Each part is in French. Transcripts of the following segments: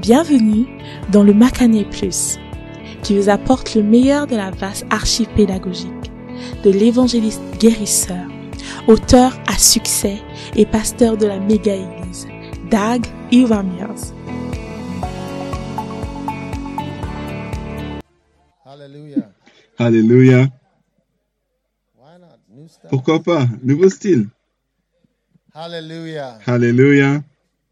Bienvenue dans le Macané Plus, qui vous apporte le meilleur de la vaste archive pédagogique de l'évangéliste guérisseur, auteur à succès et pasteur de la méga-église, Dag Iwamiers. Hallelujah. Alléluia. Stuff. Pourquoi pas? Nouveau style. Hallelujah. Alléluia.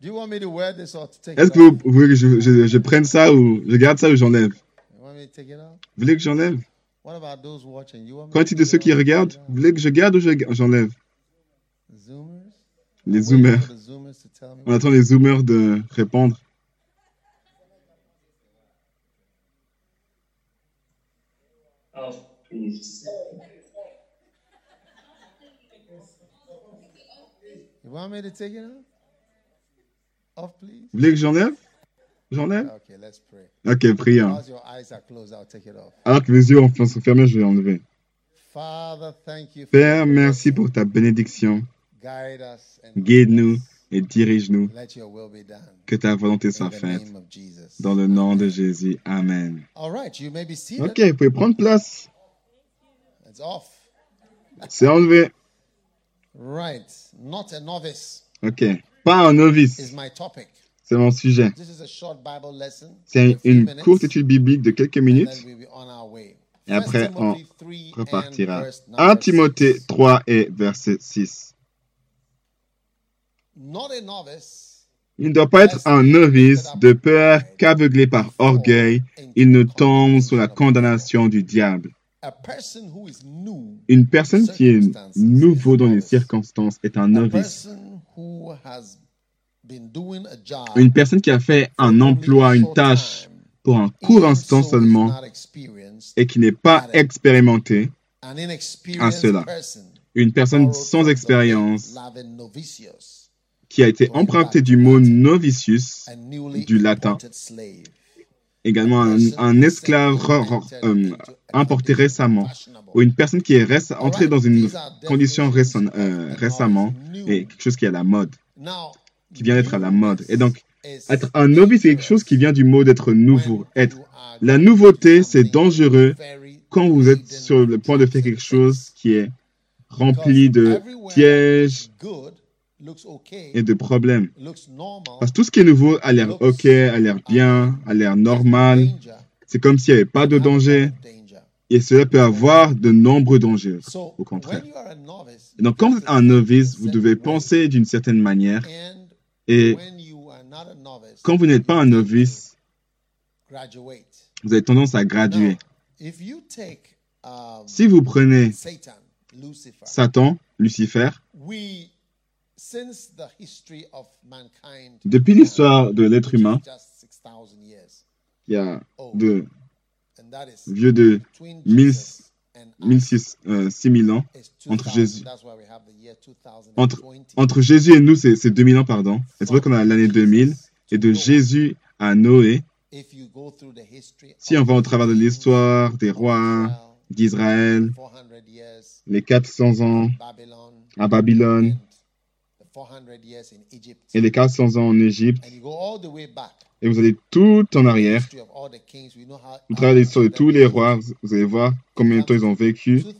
Do you want me to wear this or to take Est-ce it que vous voulez que je, je- je prenne ça ou je garde ça ou j'enlève? You want me to take it off? Vous voulez que j'enlève? What about those watching? You want me Qu'en to est-il de take ceux it qui off? regardent Vous voulez que je garde ou je- j'enlève? Zoomers? Les zoomers. On attend les zoomers de répondre. off, please. You want me to take it off? Off, please. Vous voulez que j'enlève? J'enlève? Okay, let's pray. Ok, prions. Whilst your eyes are closed, I'll take it off. Alors que mes yeux ont- sont fermés, je vais enlever. Father, thank you for Père, merci pour ta bénédiction. Guide-nous et dirige-nous. Que ta volonté soit faite. Dans le nom de Jésus. Amen. Ok, vous pouvez prendre place. It's off. C'est enlevé. Right. Not a novice Ok. Pas un novice. C'est mon sujet. C'est une courte étude biblique de quelques minutes. Et après, on Timothy 3 and repartira. verse 1 number Timothée six. 3 et verset 6. Not a novice. Il ne doit pas être un novice de peur qu'aveuglé par orgueil, il ne tombe sous la condamnation du diable. A person who is new. Une personne qui est nouveau dans les circonstances est un A novice. Une personne qui a fait un emploi, une tâche pour un court instant seulement et qui n'est pas expérimenté, an à cela. Une personne sans expérience qui a été emprunté du mot novicius, du latin. Également un, un esclave euh, importé récemment, ou une personne qui est entrée dans une condition euh, récemment et quelque chose qui est à la mode, qui vient d'être à la mode. Et donc, être un novice, c'est quelque chose qui vient du mot d'être nouveau. Être. La nouveauté, c'est dangereux quand vous êtes sur le point de faire quelque chose qui est rempli de pièges et de problèmes. Parce que tout ce qui est nouveau a l'air ok, a l'air bien, a l'air normal. danger, C'est comme s'il n'y avait pas de danger. Et cela peut avoir de nombreux dangers. So, Au contraire. Et donc, quand vous êtes un novice, vous devez penser d'une certaine manière. and Et when you are not a novice, quand vous n'êtes pas un novice, vous avez tendance à graduer. Now, if you take um, Si vous prenez Satan, Lucifer, depuis l'histoire de l'être humain, just 6000 years il y a old, de and that is vieux de between 1000 Jesus and us 1006, euh, 6000 ans. entre 2000. Jésus- That's why we have the year 2020. Entre, entre Jésus et nous, c'est c'est 2000 ans, pardon. Et c'est vrai qu'on a l'année 2000. Et de Jésus à Noé, si on va au travers de l'histoire des rois d'Israël, 400 years les 400 ans à Babylone and the 400 years in Egypt et les 400 ans en Égypte, et vous allez tout en arrière, de l'histoire de tous les rois, vous- vous allez voir combien de temps ils ont vécu. 2000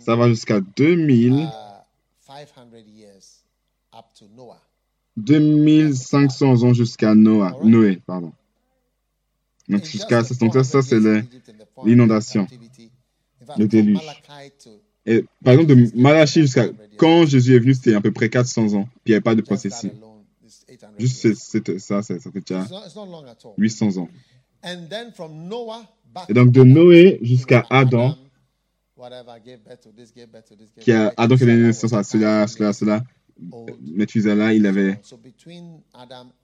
Ça va jusqu'à 2000, uh, 500 years up to Noah. 2500 ans jusqu'à Noé, Noé, pardon. Donc jusqu'à donc ça, ça 400 c'est years le, in Egypt and the 400 l'inondation, le déluge. Malachi Et par exemple, de Malachie jusqu'à quand Jésus est venu, c'était à peu près 400 ans. Puis il n'y avait pas de prophétie. alone is 800 Juste ça, ça, ça fait déjà It's not, it's not long at all. 800 ans. And then from Noah back Et donc de Noé jusqu'à Adam, qui a Adam qui a donné naissance à cela, cela, à 1,000 cela. Methuselah, il avait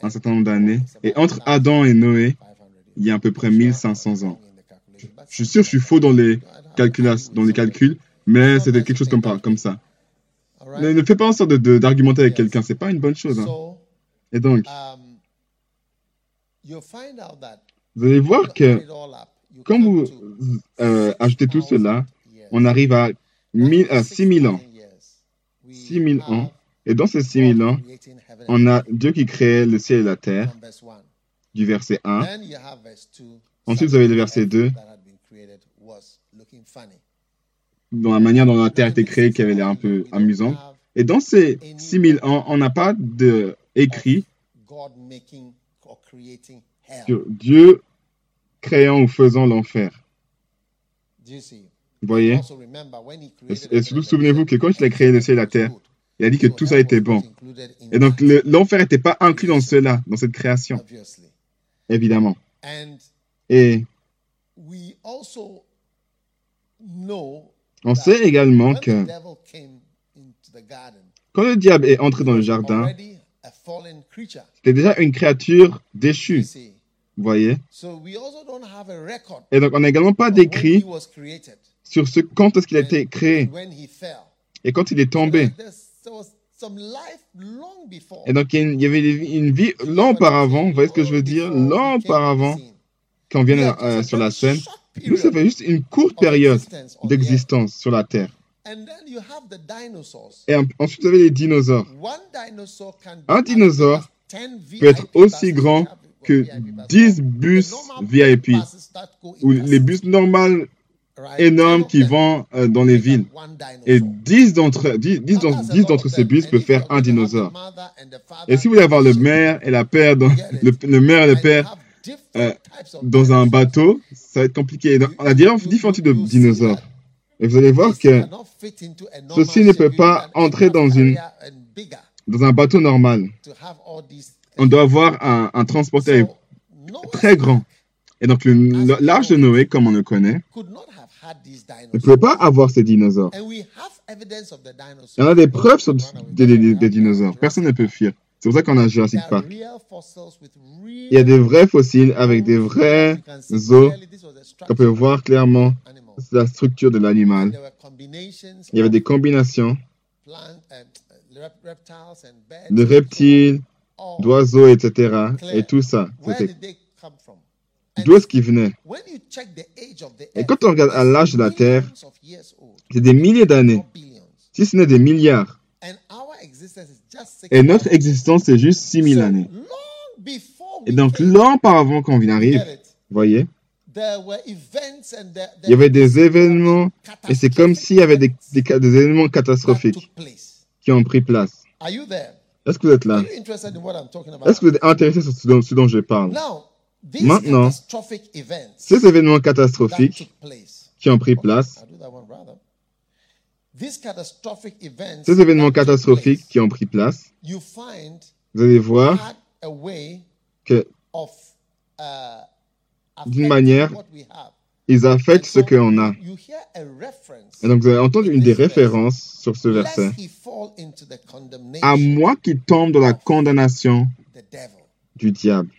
un and certain nombre d'années. Et entre Adam et Noé, 500 years. il y a à peu près Sure, 1500 ans. Je suis sûr que je suis faux dans les, dans calculs, mais c'était quelque chose comme, ça. Ne, ne fais pas en sorte de- de- d'argumenter avec quelqu'un, c'est pas une bonne chose. hein. So, Et donc, um, you'll find out that vous allez voir que quand vous to euh, ajoutez tout 6,000 cela, on arrive à, à 6000 ans. 6,000 years. We 6000 ans. Et dans ces 6000 ans, on a Dieu qui créait le ciel et la terre. from verse 1. du verset 1. Then you have verse 2. Ensuite, vous avez le verset 2. Dans la manière dont la Terre a été créée qui avait l'air un peu amusant. Et dans ces 6000 ans, on n'a pas de écrit sur Dieu créant ou faisant l'enfer. Vous voyez? Et, surtout, souvenez-vous que quand il a créé le ciel et la terre, il a dit que tout ça était bon. Et donc, le- l'enfer n'était pas inclus dans cela, dans cette création, évidemment. Et know on sait également que quand le diable est entré dans le jardin, c'était déjà une créature déchue, vous voyez? So we also don't have a record Et donc, on n'a également pas d'écrit sur ce quand est-ce qu'il a été créé. when he fell. et quand il est tombé. Et donc, il y avait une vie long auparavant, vous voyez ce que je veux dire? Long auparavant, quand on vient euh, sur la scène. Nous, fait juste une courte période d'existence sur la Terre. Et en- ensuite, vous avez les dinosaures. Un dinosaure as 10 peut être aussi grand que VIP buses. 10 The bus normal VIP ou les bus normaux énormes qui vont euh, dans les villes. Et 10 d'entre 10, 10 Now, d'en- that's a 10 lot d'entre ces bus And peuvent if faire un dinosaure. Et si vous voulez avoir le mère et la père, dans, le, le mère et le père euh, dans un bateau, ça va être compliqué. On a différents, types de dinosaures. Et vous allez voir que ceci ne peut pas entrer dans une- dans un bateau normal, on doit avoir un, un transporteur très grand. Et donc, l'arche de Noé, comme on le connaît, ne pouvait pas avoir ces dinosaures. Y en a des preuves sur des, away. des- des- des Jurassic dinosaures. Personne ne peut fuir. C'est pour ça qu'on a Jurassic There are Park. real fossils with real Il y a des vrais fossiles avec des vrais You can see os structure peut voir clairement animal. la structure de l'animal. There were combinations Il y avait des combinations uh, rep- reptiles and birds de reptiles, on. d'oiseaux, etc. Et tout ça. D'où est-ce qu'ils venaient? when you check the age of the Et quand on regarde à l'âge de la Terre, c'est des milliers d'années, si ce n'est des milliards. And our existence is just six Et notre existence, c'est juste 6000 So, années. Et donc, longtemps avant qu'on vienne arrive, voyez, il y avait des événements, et c'est comme s'il y avait des, des, ca- des événements catastrophiques qui ont pris place. Est-ce que vous êtes là? Est-ce que vous êtes intéressé sur ce dont, ce dont je parle? Maintenant, Ces événements catastrophiques qui ont pris place, ces événements catastrophiques qui ont pris place, you find vous allez voir had a way que of uh, D'une manière, what we have. ils affectent ce qu'on a. You hear a reference. Et donc, vous avez entendu une des références sur ce verset. he fall into the condemnation, À moi qui tombe dans la condamnation the devil, du diable.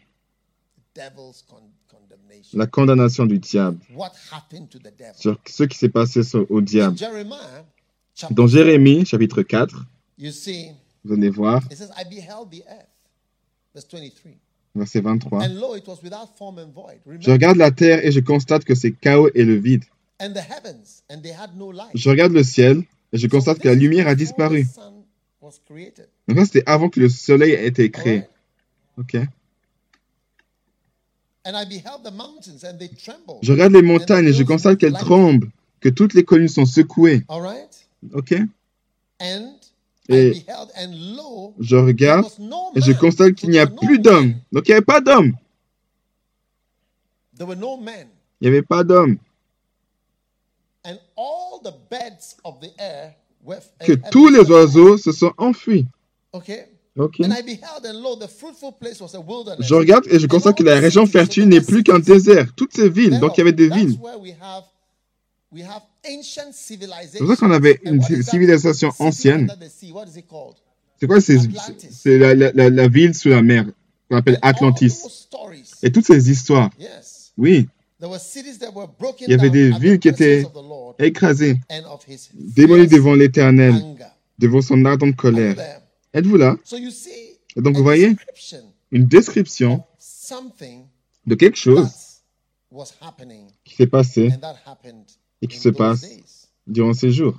La condamnation du diable. What happened to the devil? Sur ce qui s'est passé au diable. Dans Jérémie, chapitre 4, you see, vous allez voir, it says, I beheld the earth. Verse 23. verset 23. And lo, it was without form and void. Je regarde la terre et je constate que c'est chaos et le vide. Je regarde le ciel et je constate que la lumière a disparu. Donc ça, c'était avant que le soleil ait été créé. Ok. And I beheld the mountains, and they trembled. Je regarde les montagnes et je constate qu'elles tremblent, que toutes les collines sont secouées. Ok. And Et je regarde et je constate qu'il n'y a plus d'hommes. Donc il n'y avait pas d'hommes. Il n'y avait pas d'hommes. Que tous les oiseaux se sont enfuis. Ok. Je regarde et je constate que la région fertile n'est plus qu'un désert. Toutes ces villes. Donc il y avait des villes. C'est pour ça qu'on avait une civilisation ancienne. C'est quoi C'est la, la- la- ville sous la mer qu'on appelle Atlantis. Et toutes ces histoires. Oui. Il y avait des villes qui étaient écrasées, démolies devant l'éternel, devant son ardente colère. Êtes-vous là? Et donc vous voyez une description de quelque chose qui s'est passé et qui se passe durant ces jours.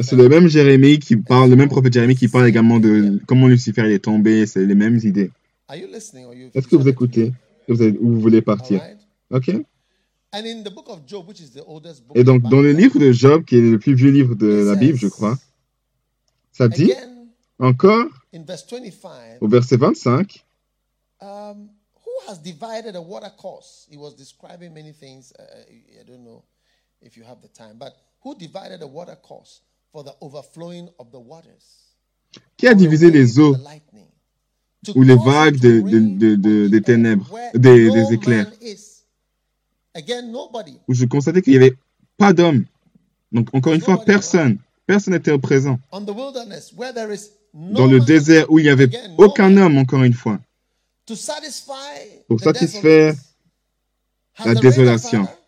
C'est le même Jérémie qui parle, le même prophète Jérémie qui parle également de comment Lucifer est tombé, c'est les mêmes idées. Est-ce que vous écoutez? vous êtes- ou vous voulez partir? Ok. And in the book of Job, which is the oldest book Et donc, dans le livre de Job, qui est le plus vieux livre de la Bible, je crois, ça dit encore in verse 25, au verset 25 um, who has divided a water course? He was describing many things. Uh, I don't know if you have the time, but who divided the water course for the overflowing of the waters? Qui a divisé les eaux ou les vagues de- ténèbres, des- éclairs. où je constatais qu'il n'y avait pas d'homme. Donc, encore une fois, personne. Personne n'était présent. On the wilderness where there is no Dans le désert où il n'y avait aucun homme, encore une fois. To satisfy Pour satisfaire la désolation. father?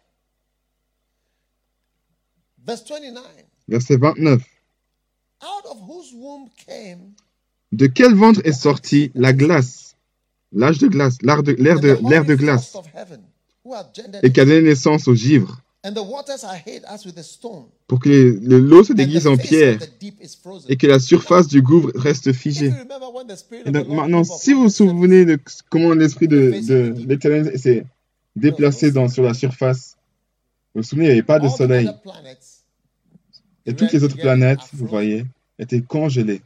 Verse 29. Verset 29. Out of whose womb came De quel ventre est sortie la glace? L'âge de glace, l'ère de, glace, et qui a donné naissance au givre, And the waters are hid as with a stone. pour que l'eau se déguise en pierre, et que la surface du gouffre reste If figée. Et donc maintenant, si vous vous the surface, souvenez de comment l'esprit de, de l'Éternel s'est déplacé dans, sur la surface, vous vous souvenez, il n'y avait pas de soleil. other planets, Et toutes les autres planètes, vous voyez, étaient congelées.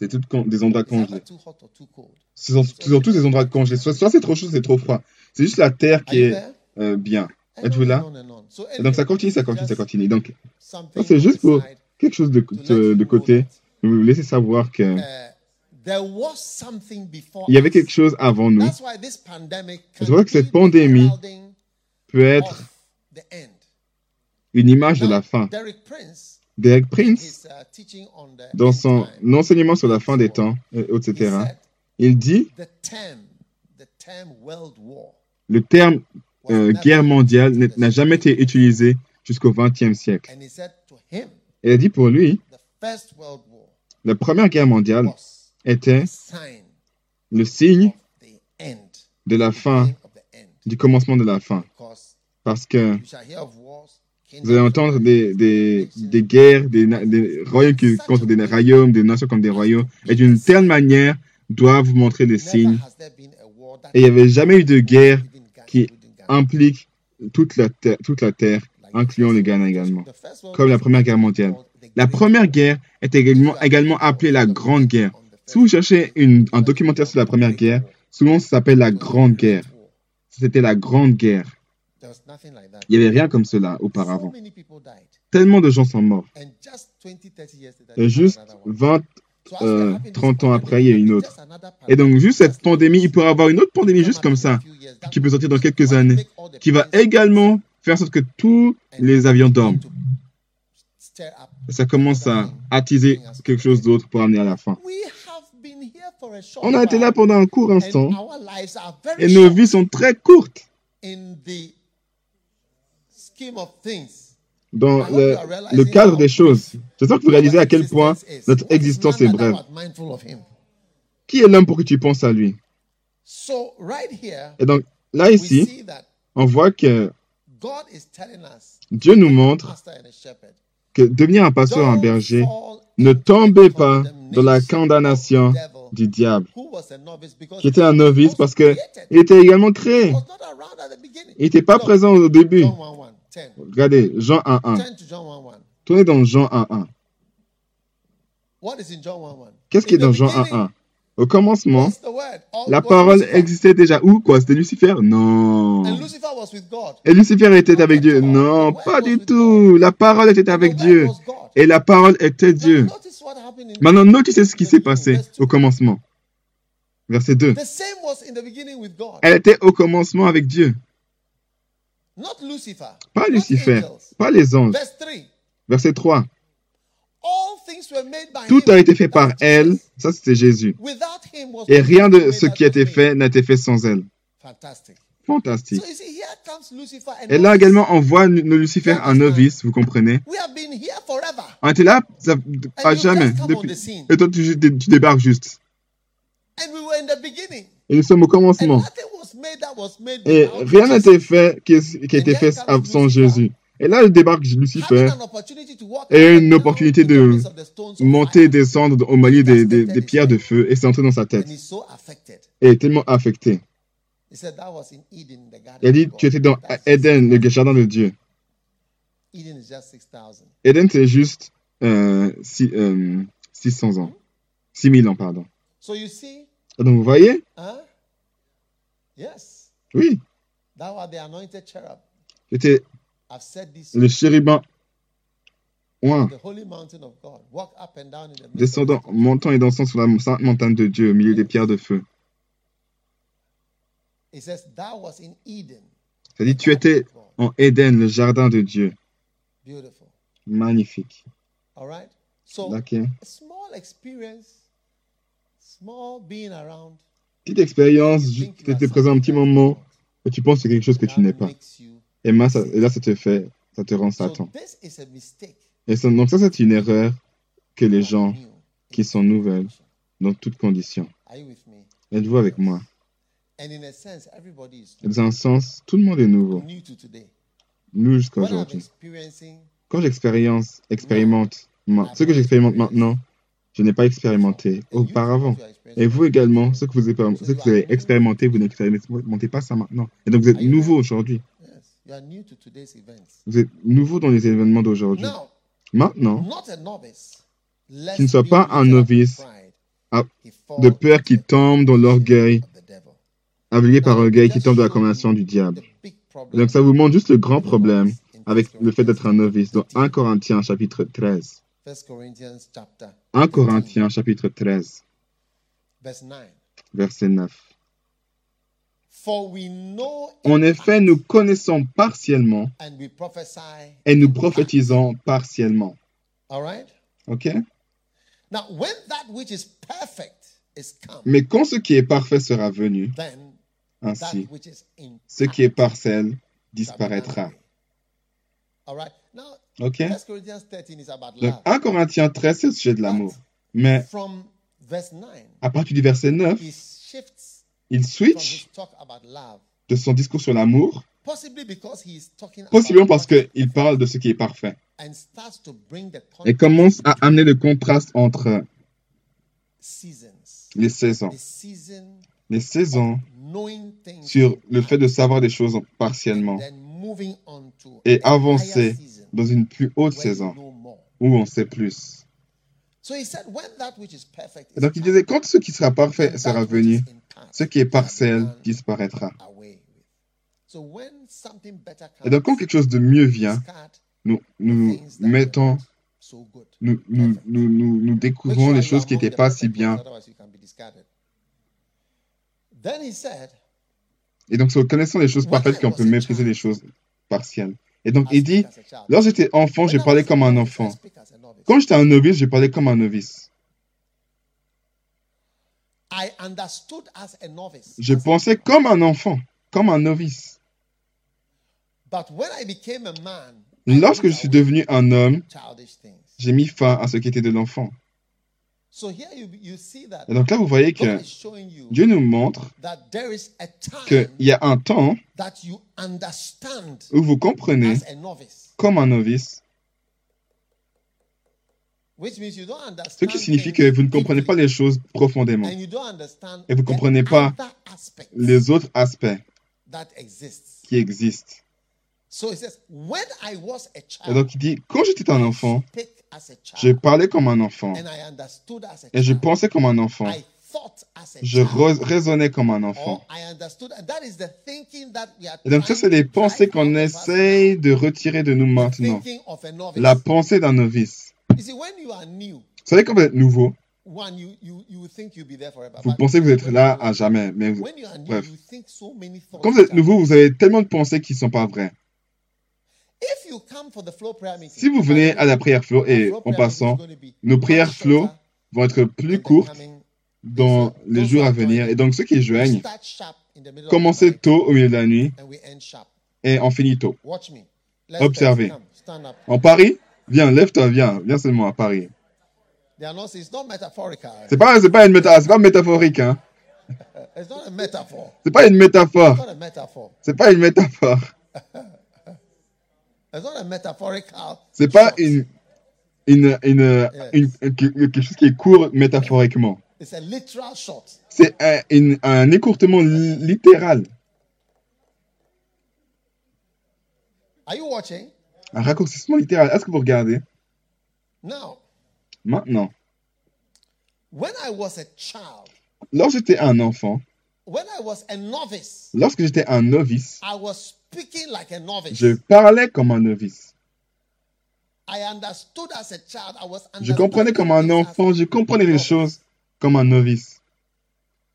C'est toutes des endroits congelés. too hot or too cold. Ce sont, tous des endroits congelés. Soit, soit c'est trop chaud, soit c'est trop froid. C'est juste la Terre qui est euh, bien. Êtes-vous là? Et donc ça continue, ça continue, ça continue. Donc c'est juste pour quelque chose de, de, de côté. Vous laissez savoir que uh, there was something before il y avait quelque chose avant nous. C'est ça que cette pandémie peut être une image de la fin. Derek Prince, uh, teaching on the dans son enseignement sur la fin des temps, etc., il dit the term, the term world war le terme euh, guerre mondiale n'a jamais été utilisé jusqu'au XXe siècle. Et il a dit pour lui, the first world war la première guerre mondiale était le signe of the end, de la fin, beginning of the end. du commencement de la fin. Parce que vous allez entendre des, des, des guerres, des, des royaumes qui, contre des royaumes, des nations comme des royaumes, et d'une telle manière doivent vous montrer des signes. Et il n'y avait jamais eu de guerre qui. Implique toute la, terre, toute la terre, incluant le Ghana également, comme la Première Guerre mondiale. La Première guerre est également, également appelée la Grande Guerre. Si vous cherchez une- un documentaire sur la Première Guerre, souvent ça s'appelle la Grande Guerre. C'était la Grande Guerre. There was nothing like that. Il n'y avait rien comme cela auparavant. Tellement de gens sont morts. And just 20, 30 years later, Et there's juste another one. 20, So as we euh, are having this 30 ans après, il y a une autre. Et donc, juste cette pandémie, il pourrait y avoir une autre pandémie juste comme ça, qui peut sortir dans quelques années, qui va également faire en sorte que tous les avions dorment. ça commence à attiser quelque chose d'autre pour amener à la fin. On a été là pendant un court instant et nos vies sont très courtes dans le, cadre des choses. J'espère que vous réalisez à quel point notre existence est brève. Qui est l'homme pour que tu penses à lui? So right here, Et donc là ici, see that on voit que God is telling us, Dieu nous montre que devenir un pasteur, un berger, ne tombez pas dans la condamnation du diable, who was a novice because qui était un novice parce que created. il était également créé. Il n'était pas présent au début. John 1 1, 10. Regardez, Jean 1.1. Turn to John 1 1. Tournez dans Jean 1.1. What is in John 1 1? Qu'est-ce qui est dans Jean beginning 1.1 Au commencement, was the word? All la parole existait déjà où? Quoi? C'était Lucifer? Non. And Lucifer was with God. Et Lucifer était avec Dieu? Non, pas du tout. La parole était avec The Dieu. word was God. Et la parole était Dieu. Maintenant, notez ce qui s'est passé au commencement. Verset 2. The same was in the beginning with God. Elle était au commencement avec Dieu. Not Lucifer. Pas Lucifer, angels. pas les anges. Verse 3. Verset 3. All things were made by Tout a été fait par elle. Ça, c'était Jésus. Without him was Et rien de ce qui a été fait n'a été fait sans elle. Fantastic. Fantastique. So you see, here comes Lucifer and Et là également, on voit Lucifer un novice, vous comprenez? We have been here forever. On était là à jamais. Depuis. Et toi, tu, tu débarques juste. And we were in the beginning. Et nous sommes au commencement. Et rien été fait qui, été fait sans Jésus. Et là, il débarque Lucifer et une opportunité de monter et descendre au milieu des, des, des pierres de feu et c'est entré dans sa tête. Et est tellement affecté. He said that was in Eden, the garden Il a dit, tu étais dans Éden, le jardin de Dieu. Eden is just 6,000. Éden, c'est juste euh, six- euh, 600 ans. 6000 ans, pardon. So you see, Et donc, vous voyez? huh? Yes, Oui, thou art the anointed cherub. c'était I've said this. le chérubin oint, The holy mountain of God. Walk up and down in the midst of descendant, the montant et dansant sur la sainte montagne de Dieu au milieu des pierres de feu. It says, Thou was in Eden. Ça dit, tu étais en Éden, le jardin de Dieu. Beautiful. Magnifique. All Petite expérience, tu étais présent un petit moment et tu penses que c'est quelque chose que tu n'es pas. Et, là, ça, et là, ça te fait, ça te rend Satan. Et ça- donc ça, c'est une erreur que les gens qui sont nouvelles dans toutes conditions. Êtes-vous avec moi? Is Dans un sens, tout le monde est nouveau. Nous jusqu'à aujourd'hui. Quand j'expérience, expérimente, ma- ce que j'expérimente maintenant, je n'ai pas expérimenté auparavant. Et vous également, ce que vous, avez- expérimenté, vous n'expérimentez pas ça maintenant. Et donc vous êtes nouveau aujourd'hui. Vous êtes nouveau dans les événements d'aujourd'hui. Maintenant. Qui ne soit pas un novice, de peur qui tombe dans l'orgueil, aveuglé par l'orgueil qui tombe dans la condamnation du diable. Donc ça vous montre juste le grand problème avec le fait d'être un novice. Dans 1 Corinthiens chapitre 13. 1 Corinthiens chapitre 13, verset 9. En effet, nous connaissons partiellement et nous prophétisons partiellement. OK? Now, when that which is perfect is come, Mais quand ce qui est parfait sera venu, then ainsi, that which is in ce qui est partiel disparaîtra. OK 1 Corinthians 13 is about Donc love. 1 Corinthiens 13, c'est le sujet de l'amour. Mais From verse 9, à partir du verset 9, he shifts il switch de son discours sur l'amour, possiblement parce qu'il parle de ce qui est parfait. Et commence à amener le contraste entre les saisons. Les saisons sur le fait de savoir des choses partiellement et avancer dans une plus haute saison où on sait plus. Et donc il disait, quand ce qui sera parfait sera venu, ce qui est partiel disparaîtra. Et donc quand quelque chose de mieux vient, nous, nous mettons, nous, nous, nous, découvrons les choses qui n'étaient pas si bien. Et donc c'est en connaissant les choses parfaites qu'on peut mépriser les choses partielles. Et donc il dit, lorsque j'étais enfant, was a comme un enfant. Quand j'étais un novice, j'ai parlé comme un novice. Je pensais comme un enfant, comme un novice. But when I became a man, I Lorsque je suis devenu un homme, j'ai mis fin à ce qui était de l'enfant. So here you, you see that Et donc là, vous voyez que Dieu nous montre that there is a time qu'il y a un temps that you understand où vous comprenez as a novice, comme un novice, which means you don't ce understand qui signifie que vous ne comprenez pas les choses profondément, Et vous the comprenez pas other aspects les autres aspects qui existent. Et donc il dit, quand j'étais un enfant, je parlais comme un enfant et je pensais comme un enfant. Je raisonnais comme un enfant. Et donc ça, c'est les pensées qu'on essaye de retirer de nous maintenant. La pensée d'un novice. Vous savez, quand vous êtes nouveau, vous pensez que vous êtes là à jamais. Mais vous- bref. quand vous êtes nouveau, vous avez tellement de pensées qui ne sont pas vraies. If you come for the flow prayer meeting, Si vous venez à la prière flow, et en passant, nos prières flow vont être plus courtes dans les jours à venir. Et donc ceux qui joignent, commencez tôt au milieu de la nuit et en finit tôt. Watch me. Let's Observez. Come, stand up. En Paris, viens, lève-toi, viens, viens seulement à Paris. C'est pas, c'est pas une méta- c'est pas métaphorique, hein. It's not a metaphor. C'est pas une It's métaphore. not a metaphor. C'est pas une métaphore. It's not a metaphorical. C'est pas une, une, une, quelque chose qui est court métaphoriquement. It's a literal shot. C'est un, un écourtement li- littéral. Are you watching? Un raccourcissement littéral. Est-ce que vous regardez? Maintenant, when I was a child, lorsque j'étais un enfant, when I was a novice, lorsque j'étais un novice, I was speaking like a novice. je parlais comme un novice. I understood as a child. I was Je comprenais comme un enfant, je comprenais les choses comme un novice.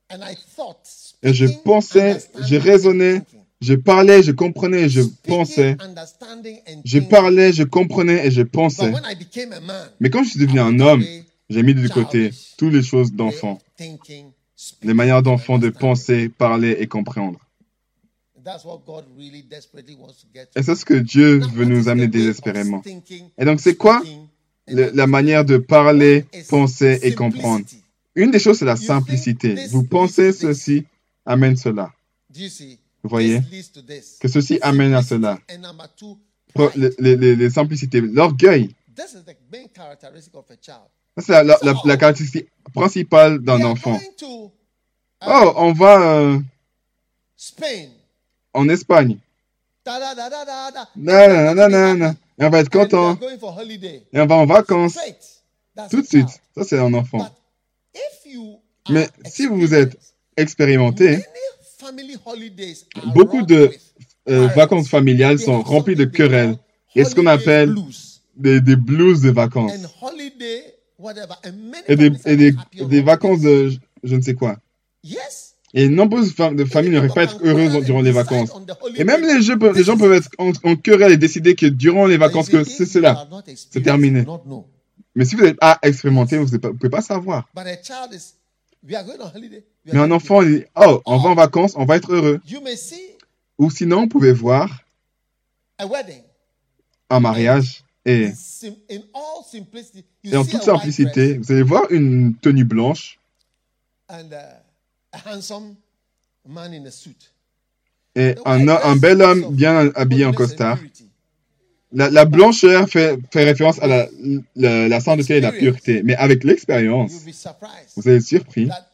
as- And I thought. Et je pensais, je raisonnais, je parlais, je comprenais, je pensais. Je parlais, je comprenais et je pensais. Mais quand je suis devenu I un homme, j'ai mis de côté toutes les choses d'enfant, les manières d'enfant de penser, parler et comprendre. Et c'est ce que Dieu veut what nous amener désespérément. Et donc, c'est quoi Le- la manière de parler, penser et comprendre? Une des choses, c'est la simplicité. Vous pensez ceci amène cela. Vous voyez? Que ceci amène à cela. Les, les- les- simplicités. L'orgueil. This is the main characteristic of a child. Ça, C'est la, la- la- la caractéristique principale d'un enfant. Oh, on va euh, Spain. En Espagne. Et on va être content. Et on va en vacances. Tout de suite. Ça, c'est un enfant. Mais si vous êtes expérimenté, beaucoup de euh, vacances familiales sont remplies de querelles. Et ce qu'on appelle des, des blues de vacances. Et des, et des, vacances de je- je ne sais quoi. Et nombreuses familles n'arrivent pas à être heureuses durant les vacances. Et même les, jeux peuvent- les gens peuvent être en, en querelle et décider que durant les vacances, que c'est cela. C'est terminé. Mais si vous n'êtes pas expérimenté, vous ne pouvez pas savoir. Mais un enfant, dit, oh, on va en vacances, on va être heureux. Ou sinon, vous pouvez voir a wedding. un mariage et, et en see toute simplicité, vous allez voir une tenue blanche et un, bel homme bien habillé en costard. La, la blancheur fait, fait référence à la, la, la sainteté et la pureté. Mais avec l'expérience, vous allez être surpris. that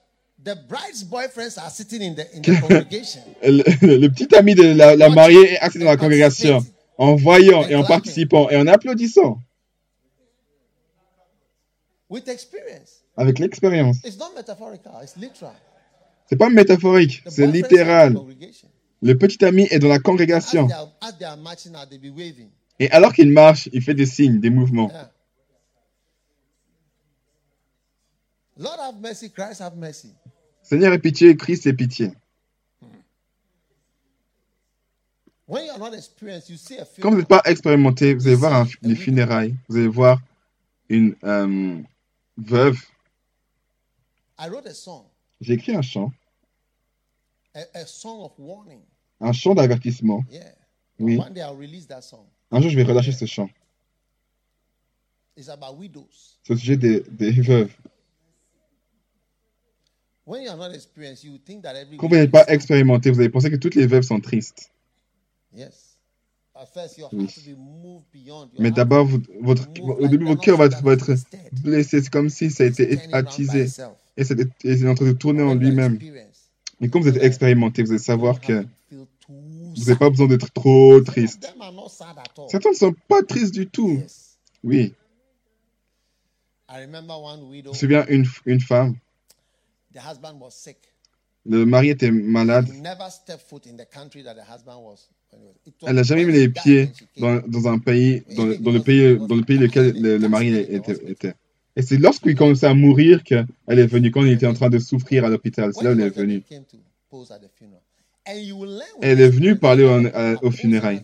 the bride's boyfriends are sitting in the, in the congregation. Le, le petit ami de la, la mariée est assis dans la congrégation en voyant et en participant et en applaudissant avec l'expérience. C'est pas métaphorique, The c'est littéral. congregation. Le petit ami est dans la congrégation et alors qu'il marche, il fait des signes, des mouvements. Yeah. Lord have mercy, Christ have mercy. Seigneur ait pitié, Christ ait pitié. A Quand vous n'êtes pas expérimenté, vous allez voir un- les funérailles, vous allez voir une euh, veuve. J'ai écrit un chant, a, a song of warning. un chant d'avertissement. Yeah. Oui. One day I'll release that song. Un jour, je vais relâcher ce chant. It's about widows. C'est au sujet des, des veuves. When you are not experienced, you think that every Quand vous n'êtes pas expérimenté, vous allez penser que toutes les veuves sont tristes. Yes. At first, your Oui. Mais d'abord, votre, au début, votre cœur va, va être blessé. C'est comme si ça a été attisé. Et c'est en train de tourner en lui-même. Mais quand vous êtes expérimenté, vous allez savoir que vous n'avez pas besoin d'être trop triste. Certains ne sont pas tristes du tout. Oui. Je me souviens une, une femme, le mari était malade. Elle n'a jamais mis les pieds dans, un pays, dans, le- pays, dans le pays lequel le, mari était. Et c'est lorsqu'il commençait à mourir qu'elle est venue, quand il était en train de souffrir à l'hôpital. C'est là où elle est venue. Elle est venue parler au- posing funérailles.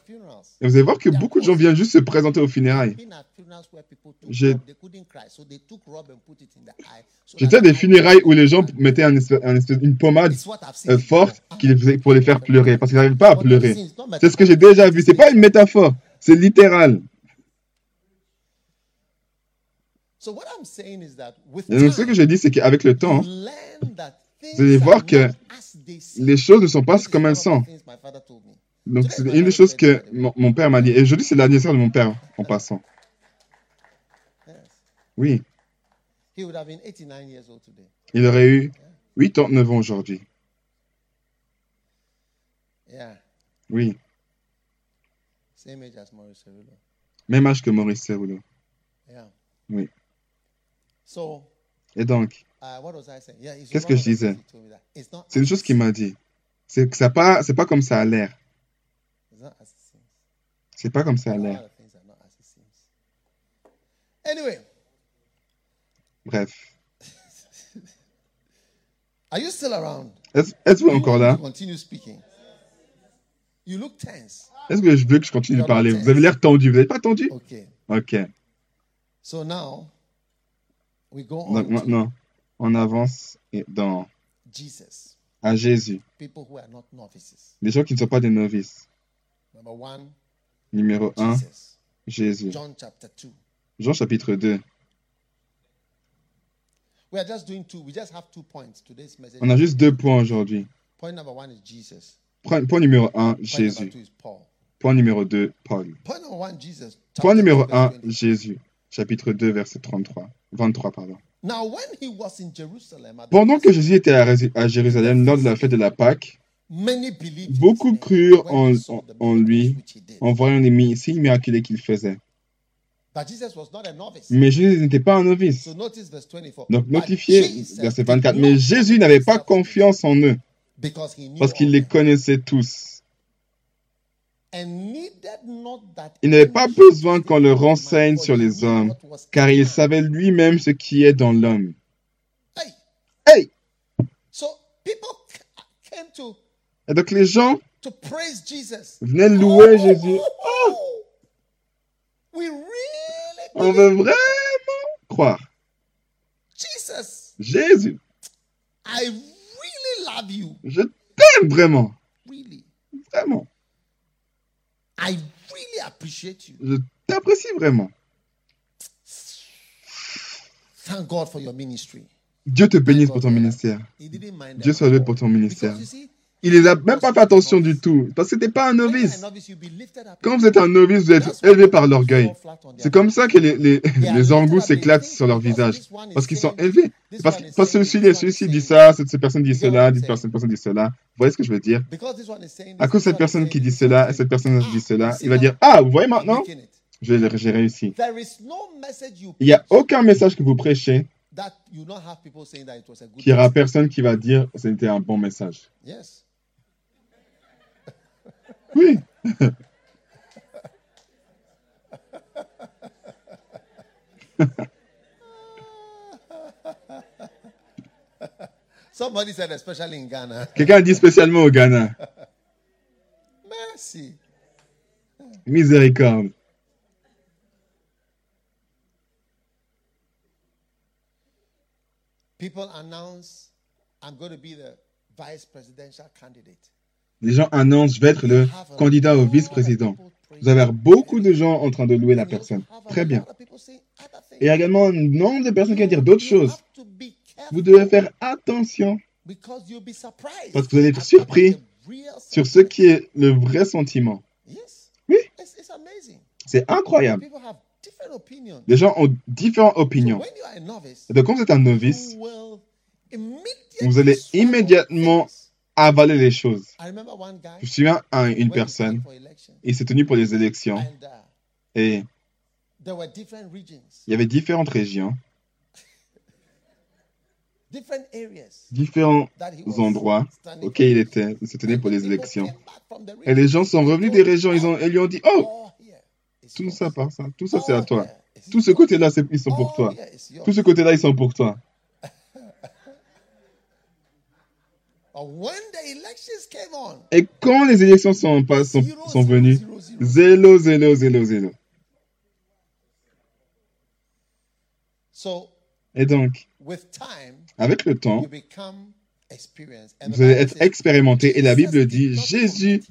Et vous allez voir que beaucoup de gens viennent juste se présenter aux funérailles. J'étais à des funérailles où les gens mettaient un espèce- un espèce- une pommade euh, forte pour les faire pleurer parce qu'ils n'arrivent pas à pleurer. C'est ce que j'ai déjà vu. C'est pas une métaphore, c'est littéral. So what I'm saying is that with Et donc ce que j'ai dit, c'est qu'avec le temps, vous allez voir que les choses ne sont pas comme elles sont. Donc, c'est une des choses que mon, mon père m'a dit. Et aujourd'hui, c'est l'anniversaire de mon père, en passant. Oui. He would have been 89 years old today. Il aurait eu 89 ans aujourd'hui. Oui. Same age as Maurice Cerullo. Même âge que Maurice Cerullo. Oui. Et donc, uh, Qu'est-ce que je disais? c'est une chose qu'il m'a dit. C'est que ça pas, c'est pas comme ça a l'air. C'est pas comme ça a l'air. Bref. are you still around? Est-ce êtes-vous You encore want là? me to Continue speaking. You look tense. Est-ce que je veux que je continue de parler? Vous avez l'air tendu. Vous n'êtes pas tendu? Okay. Ok. So now we go on Donc maintenant, on avance dans, Jesus. à Jésus. People who are not novices. Les gens qui ne sont pas des novices. Number one, Numéro 1, Jesus. Jésus. John chapter 2. Jean chapitre 2. We are just doing two. We just have two points. Today's message. On a juste deux points aujourd'hui. Point number one is Jesus. Point, point numéro 1, Point number Jésus. two is Paul. Point numéro 2, Paul. Point number one, Jesus. Point chapter numéro 2, 1, verse 20. Jésus. Chapitre 2, verset 33. 23, pardon. Pendant que Jésus était à, Jérusalem lors de la fête de la Pâque, beaucoup crurent en, en- lui en voyant les signes miraculeux qu'il faisait. Mais Jésus n'était pas un novice. So notice verse 24. Donc notifié, verset did 24. not Mais Jésus n'avait pas confiance en eux parce qu'il les connaissait tous. and needed not that Il n'avait pas besoin qu'on le renseigne sur les hommes, car il savait lui-même ce qui est dans l'homme. Hey, Et donc les gens venaient louer Jésus. Oh, we really On veut vraiment croire. Jésus, je t'aime vraiment. Vraiment. I really appreciate you. Je t'apprécie vraiment. Thank God for your ministry. Dieu te bénisse pour ton ministère. Dieu soit loué pour ton ministère. Because you see, Il les a même pas fait attention du tout. Parce que t'es pas un novice. Quand vous êtes un novice, vous êtes élevé par l'orgueil. C'est comme ça que les, les, les s'éclatent sur leur visage. Parce qu'ils sont élevés. Parce que parce que celui-ci, celui-ci dit ça, cette, cette personne dit cela, cette personne, personne dit cela. Vous voyez ce que je veux dire? Because this one is saying À cause de cette personne qui dit cela, et this cette personne dit cela, il va dire Ah, vous voyez maintenant? J'ai réussi. There is no message you Il n'y a aucun message que vous prêchez that you don't have people saying that it was a good qu'il n'y aura personne qui va dire c'était un bon message. Oui. Somebody said, especially in Ghana. Quelqu'un dit spécialement au Ghana. Mercy. Miséricorde. People announce, I'm going to be the vice presidential candidate. Les gens annoncent, je vais être le candidat au vice-président. Vous avez beaucoup de gens en train de louer la personne. Très bien. Et il y a également un nombre de personnes qui vont dire d'autres choses. Vous devez faire attention Parce que vous allez être surpris sur ce qui est le vrai sentiment. Oui. C'est incroyable. Les gens ont différentes opinions. Donc, quand vous êtes un novice, vous allez immédiatement avaler les choses. Je me souviens à une personne, il s'est tenu pour les élections et il y avait différentes régions, différents endroits auxquels il était, il se tenait pour les élections. Et les gens sont revenus des régions, ils, ont, ils lui ont dit, oh, tout ça par ça, tout ça c'est à toi. Tout ce côté-là, ils sont pour toi. Tout ce côté-là, ils sont pour toi. Et quand les élections sont, sont, sont venues, zélo, zélo, zélo, zélo. Et donc, avec le temps, vous allez être expérimenté. Et la Bible dit, Jésus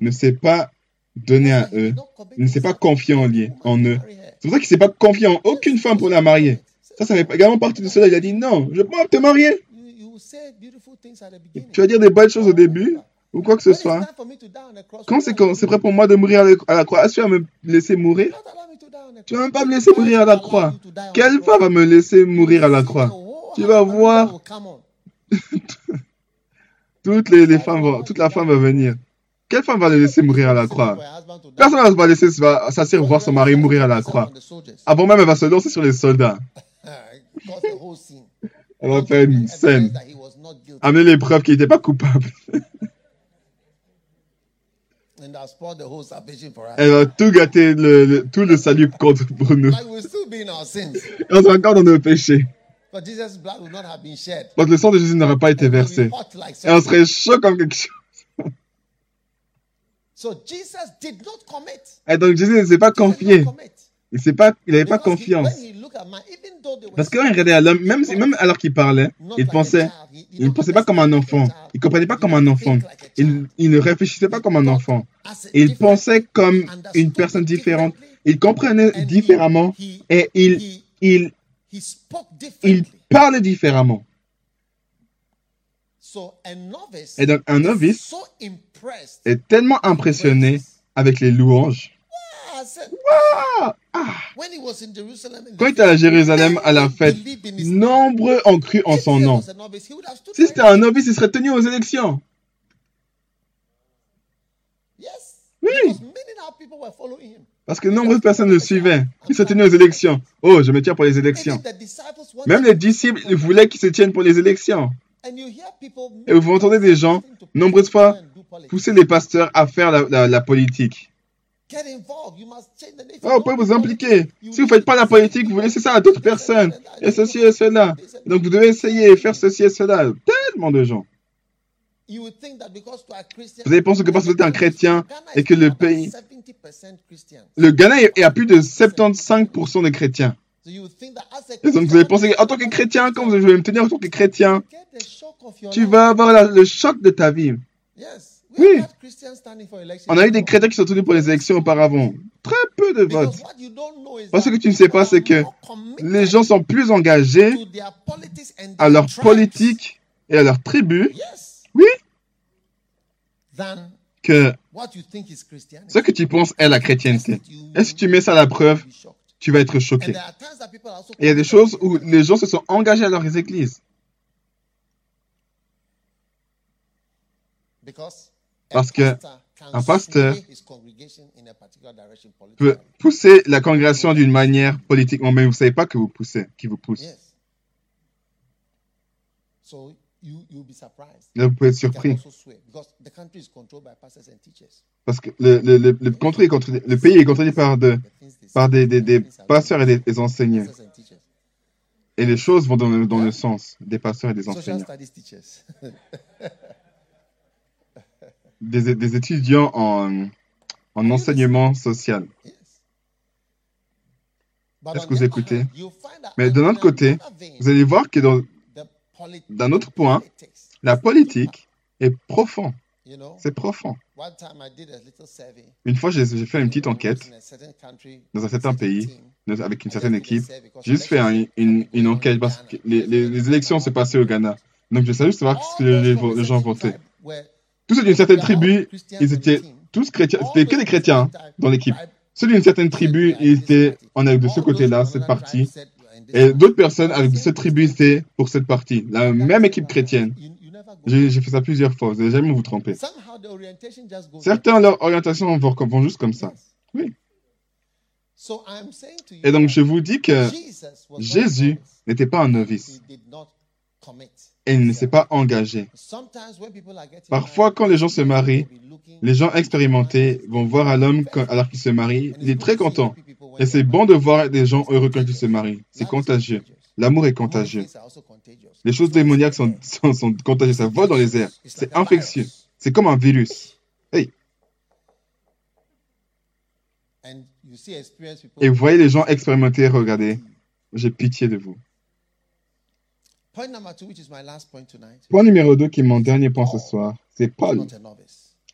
ne s'est pas donné à eux, il ne s'est pas confié en, lui, en eux. C'est pour ça qu'il ne s'est pas confié en aucune femme pour la marier. Ça, ça fait également partie de cela. Il a dit, non, je ne peux pas te marier. Tu vas dire des bonnes choses au début ou quoi que ce soit. Quand c'est quand c'est prêt pour moi de mourir à la croix, est-ce que tu vas me laisser mourir? Tu vas même pas me laisser mourir à la croix. Quelle femme va me laisser mourir à la croix? Tu vas voir. Toutes les, les femmes vont, toute la femme va venir. Quelle femme va le laisser mourir à la croix? Personne ne va laisser s'asseoir voir son mari mourir à la croix. Avant même, elle va se lancer sur les soldats. Elle va faire une scène. Amener les preuves qu'il n'était pas coupable. Elle va tout gâter, le, tout le salut contre pour nous. on sera encore dans nos péchés. Donc le sang de Jésus n'aurait pas été versé. Et on serait chaud comme quelque chose. Et donc Jésus ne s'est pas confié. Il n'avait pas, il pas confiance. Parce que quand il regardait à l'homme, même, même alors qu'il parlait, il pensait, il ne pensait pas comme un enfant. Il ne comprenait pas comme un enfant. Il, il, ne réfléchissait pas comme un enfant. Il pensait comme une personne différente. Il comprenait différemment et il, il, il parlait différemment. Et donc un novice est tellement impressionné avec les louanges. Ah! Quand il était à Jérusalem à la fête, nombreux ont cru en son nom. Si c'était un novice, il serait tenu aux élections. Oui. Parce que nombreuses personnes le suivaient. Il se tenait aux élections. Oh, je me tiens pour les élections. Même les disciples voulaient qu'ils se tiennent pour les élections. Et vous entendez des gens, nombreuses fois, pousser les pasteurs à faire la, politique. Oh, vous pouvez vous impliquer. Si vous ne faites pas la politique, vous laissez ça à d'autres personnes. Et ceci et cela. Donc vous devez essayer de faire ceci et cela. Tellement de gens. Vous allez penser que parce que vous êtes un chrétien et que le pays... Le Ghana est à plus de 75% de chrétiens. Et donc vous allez penser qu'en tant que chrétien, quand vous vais me tenir en tant que chrétien, tu vas avoir le choc de ta vie. Oui. On a eu des chrétiens qui sont tenus pour les élections auparavant. Très peu de votes. Parce que tu ne sais pas, c'est que les gens sont plus engagés à leur politique et à leur tribu oui. Que ce que tu penses est la chrétienté. Et si tu mets ça à la preuve, tu vas être choqué. Et il y a des choses où les gens se sont engagés à leurs églises. Parce que un pasteur peut pousser la congrégation d'une manière politiquement, mais vous ne savez pas que vous poussez, qui vous pousse. Là, vous pouvez être surpris. Parce que le, le, le, le, le pays est contrôlé par, de, par des, des, des pasteurs et des, enseignants. Et les choses vont dans le sens des pasteurs et des enseignants. Des, des étudiants en, en enseignement social. Est-ce que vous écoutez? Mais de l'autre côté, vous allez voir que dans, d'un autre point, la politique est profond. C'est profond. Une fois, j'ai fait une petite enquête dans un certain pays, avec une certaine équipe. J'ai juste fait une, une, enquête parce que les, les, élections s'est passées au Ghana. Donc, je savais juste savoir ce que les, gens votaient. Tous ceux d'une certaine tribu, ils étaient tous chrétiens. C'était que des chrétiens dans l'équipe. Ceux d'une certaine tribu, ils étaient, on est de ce côté-là, cette partie. Et d'autres personnes avec cette tribu, c'est pour cette partie. La même équipe chrétienne. J'ai fait ça plusieurs fois. Vous n'allez jamais vous tromper. Certains, leur orientation vont juste comme ça. Oui. Et donc, je vous dis que Jésus n'était pas un novice. Et il ne s'est pas engagé. Parfois, quand les gens se marient, les gens expérimentés vont voir à l'homme alors qu'il se marie. Il est très content. Et c'est bon de voir des gens heureux quand ils se marient. C'est contagieux. L'amour est contagieux. Les choses démoniaques sont, contagieuses. Ça vole dans les airs. C'est infectieux. C'est comme un virus. Hey. Et vous voyez les gens expérimentés, regardez. J'ai pitié de vous. Point numéro 2, qui est mon dernier point ce soir, c'est Paul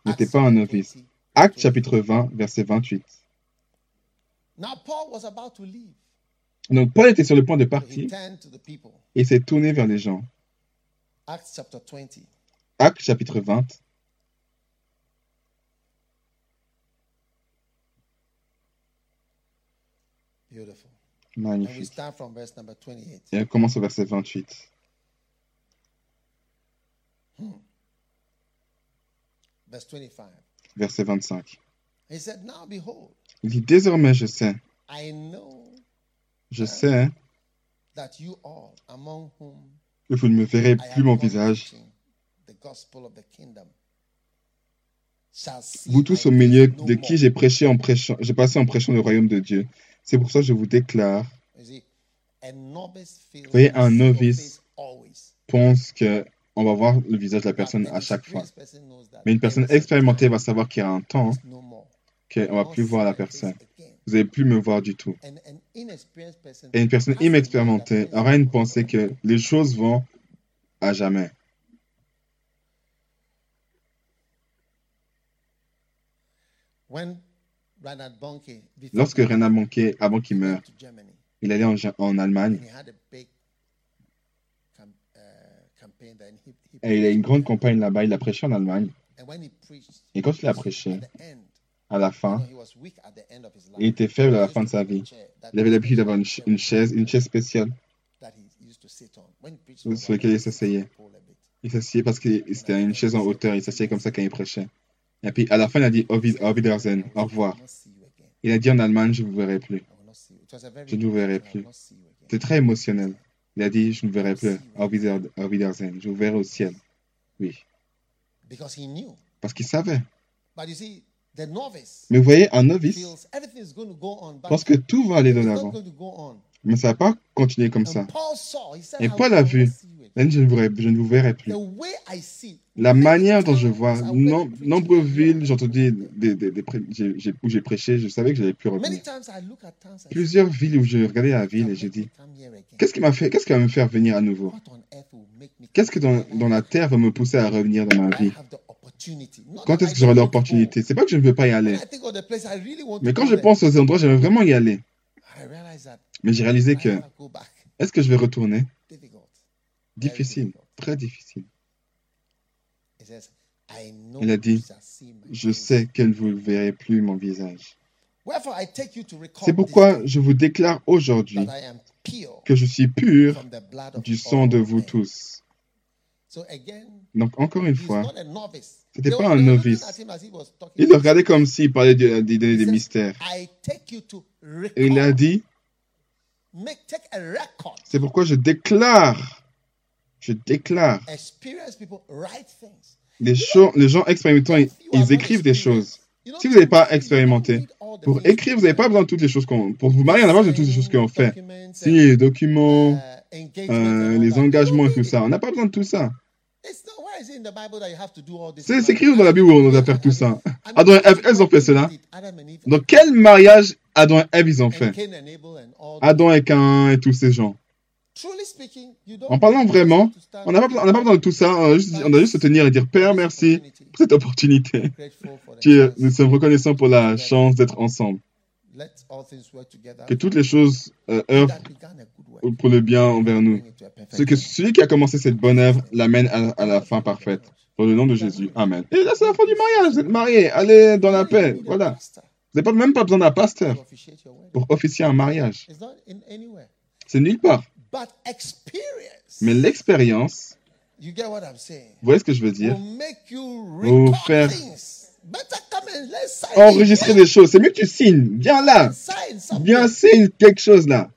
n'était pas un novice. Acte chapitre 20, verset 28. Donc Paul était sur le point de partir et s'est tourné vers les gens. Acts chapter 20. Actes chapitre 20. Beautiful. And we Magnifique. start from verse number 28. Et on commence au verset 28. Verse 25. Verset 25. He said, Now behold, Il dit Désormais, je sais, I know je sais that you all among whom que vous ne me verrez plus mon visage. preaching the gospel of the kingdom shall see Vous tous au milieu de qui j'ai prêché en prêchant, j'ai passé en prêchant le royaume de Dieu. C'est pour ça que je vous déclare, feels Voyez, un novice pense que on va voir le visage de la personne à chaque fois. Mais une personne expérimentée va savoir qu'il y a un temps qu'on You va plus voir la personne. Vous n'allez plus me voir du tout. Et une personne inexpérimentée aura une pensée que les choses vont à jamais. Lorsque he Renan Monquet, avant qu'il meure, il allait en Allemagne and he had a big cam- uh, campaign there, and he, he et il a une grande campagne là-bas. Il a prêché en Allemagne. And when he preached, Et quand il a at prêché, the end, à la fin, il était faible à la fin de sa vie. Il avait l'habitude d'avoir une, chaise, une chaise spéciale that he used to sit on. When he preached sur laquelle il s'asseyait. Il s'assied parce que c'était une chaise en hauteur. Il s'assied comme ça quand il prêchait. Et puis à la fin, il a dit Au Wiedersehen, revoir. Il a dit en Allemagne Je ne vous verrai plus. Je ne vous verrai plus. C'était très émotionnel. Il a dit Je ne verrai plus. Au Wieder- au Wiedersehen. Je vous verrai au ciel. Oui. Because he knew. Parce qu'il savait. But you see, the novice Mais vous voyez, un novice feels everything is going to go on, but pense que tout va aller de l'avant. Mais ça ne va pas continuer comme ça. Et Paul a vu. Même je ne vous verrai, je ne vous verrai plus. La manière dont je vois, preaching nombreuses villes, entendu des, des, où j'ai prêché, je savais que j'allais plus revenir. Plusieurs villes où je regardais la "What ville et j'ai dit, qu'est-ce qui m'a fait, qu'est-ce qui va me faire venir à nouveau? Qu'est-ce que dans, la terre va me pousser à revenir dans ma vie? Quand est-ce que j'aurai l'opportunité? C'est pas que je ne veux pas y aller. When I think of the place I really want Mais to quand je pense aux endroits, j'aimerais vraiment y aller. I realize that Mais j'ai réalisé que, est-ce que je vais retourner? Difficile, très difficile. Il a dit, Je sais que vous ne verrez plus mon visage. Wherefore I take you to record C'est pourquoi je vous déclare aujourd'hui que je suis pur du sang de vous tous. Donc, encore une fois. C'était They pas un novice. il le regardait comme s'il parlait de, des mystères. Et il a dit, c'est pourquoi je déclare, je déclare, les, les gens expérimentants, ils, écrivent des choses. Si vous n'avez pas expérimenté, Pour écrire, vous n'avez pas besoin de toutes les choses qu'on... Pour vous marier, on pas besoin de toutes les choses qu'on fait. Signer les documents, uh, euh, all les engagements et tout ça. On n'a pas besoin de tout ça. C'est écrit dans la Bible où on doit faire tout ça. Adam et Ève, elles ont fait cela. Dans quel mariage Adam et Ève ils ont fait? Adam et Cain et tous ces gens. En parlant vraiment, On n'a pas, besoin de tout ça. On a juste, on a juste se tenir et dire Père, merci pour cette opportunité. nous sommes reconnaissants pour la chance d'être ensemble. Que toutes les choses euh, œuvrent pour le bien envers nous. Ce que celui qui a commencé cette bonne œuvre l'amène à, à la fin parfaite. Dans le nom de Jésus. Amen. Et là, c'est la fin du mariage. Vous êtes mariés. Allez dans la paix. Voilà. Vous n'avez même pas besoin d'un pasteur pour officier un mariage. C'est nulle part. But experience. Mais l'expérience, You get what I'm saying? vous voyez ce que je veux dire? Will make you Vous faire. Enregistrer des choses. C'est mieux que tu signes. Viens là. Viens signe quelque chose là.